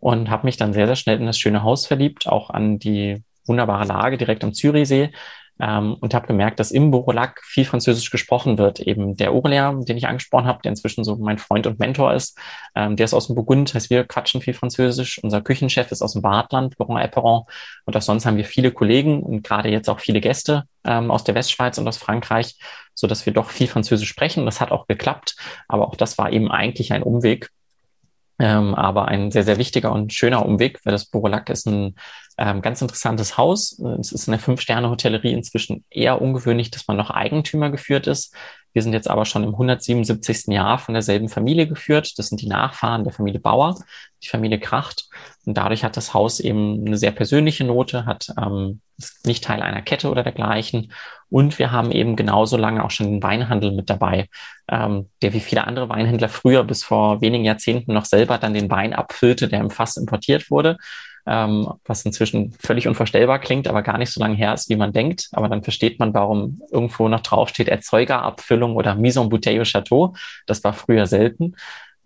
Und habe mich dann sehr, sehr schnell in das schöne Haus verliebt, auch an die wunderbare Lage direkt am Zürichsee. Ähm, und habe gemerkt, dass im Borolac viel Französisch gesprochen wird. Eben der Aurelien, den ich angesprochen habe, der inzwischen so mein Freund und Mentor ist, ähm, der ist aus dem Burgund, heißt wir quatschen viel Französisch. Unser Küchenchef ist aus dem Badland, Laurent Eperon. Und auch sonst haben wir viele Kollegen und gerade jetzt auch viele Gäste ähm, aus der Westschweiz und aus Frankreich, so dass wir doch viel Französisch sprechen. Das hat auch geklappt, aber auch das war eben eigentlich ein Umweg. Ähm, aber ein sehr, sehr wichtiger und schöner Umweg, weil das Borolac ist ein ähm, ganz interessantes Haus. Es ist eine Fünf-Sterne-Hotellerie inzwischen eher ungewöhnlich, dass man noch Eigentümer geführt ist. Wir sind jetzt aber schon im 177. Jahr von derselben Familie geführt. Das sind die Nachfahren der Familie Bauer, die Familie Kracht. Und dadurch hat das Haus eben eine sehr persönliche Note, hat ähm, ist nicht Teil einer Kette oder dergleichen. Und wir haben eben genauso lange auch schon den Weinhandel mit dabei, ähm, der wie viele andere Weinhändler früher bis vor wenigen Jahrzehnten noch selber dann den Wein abfüllte, der im Fass importiert wurde ähm, was inzwischen völlig unvorstellbar klingt, aber gar nicht so lange her ist, wie man denkt. Aber dann versteht man, warum irgendwo noch draufsteht Erzeugerabfüllung oder Mise en Bouteille au Chateau. Das war früher selten.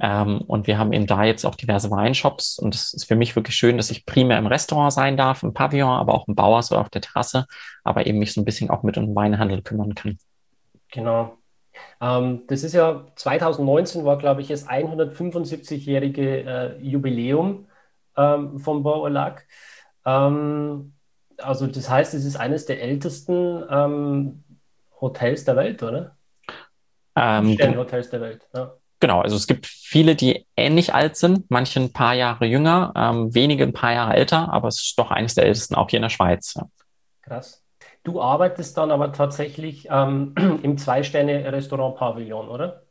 Ähm, und wir haben eben da jetzt auch diverse Weinshops. Und es ist für mich wirklich schön, dass ich primär im Restaurant sein darf, im Pavillon, aber auch im Bauers oder auf der Terrasse, aber eben mich so ein bisschen auch mit um Weinhandel kümmern kann. Genau. Ähm, das ist ja 2019 war, glaube ich, das 175-jährige äh, Jubiläum ähm, vom Bauerlag. Ähm, also das heißt, es ist eines der ältesten ähm, Hotels der Welt, oder? Ähm, Hotels der Welt. Ja. Genau, also es gibt viele, die ähnlich alt sind, manche ein paar Jahre jünger, ähm, wenige ein paar Jahre älter, aber es ist doch eines der ältesten, auch hier in der Schweiz. Ja. Krass. Du arbeitest dann aber tatsächlich ähm, im Zwei-Sterne-Restaurant-Pavillon, oder?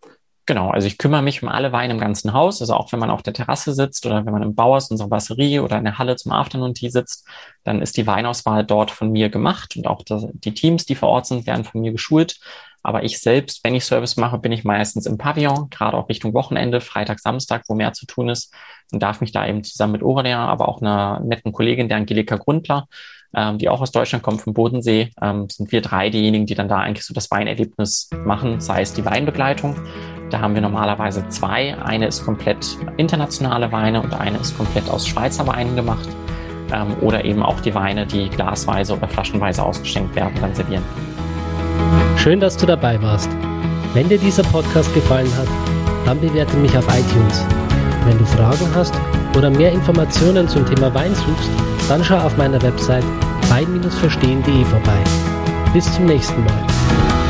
Genau, also ich kümmere mich um alle Weine im ganzen Haus. Also auch wenn man auf der Terrasse sitzt oder wenn man im Bauers, unserer Basserie oder in der Halle zum Afternoon Tea sitzt, dann ist die Weinauswahl dort von mir gemacht und auch die Teams, die vor Ort sind, werden von mir geschult. Aber ich selbst, wenn ich Service mache, bin ich meistens im Pavillon, gerade auch Richtung Wochenende, Freitag, Samstag, wo mehr zu tun ist und darf mich da eben zusammen mit Aurelien, aber auch einer netten Kollegin, der Angelika Grundler, ähm, die auch aus Deutschland kommt, vom Bodensee, ähm, sind wir drei diejenigen, die dann da eigentlich so das Weinerlebnis machen, sei es die Weinbegleitung. Da haben wir normalerweise zwei. Eine ist komplett internationale Weine und eine ist komplett aus Schweizer Weinen gemacht. Ähm, oder eben auch die Weine, die glasweise oder flaschenweise ausgeschenkt werden, dann servieren. Schön, dass du dabei warst. Wenn dir dieser Podcast gefallen hat, dann bewerte mich auf iTunes. Wenn du Fragen hast oder mehr Informationen zum Thema Wein suchst, dann schau auf meiner Website wein-verstehen.de vorbei. Bis zum nächsten Mal.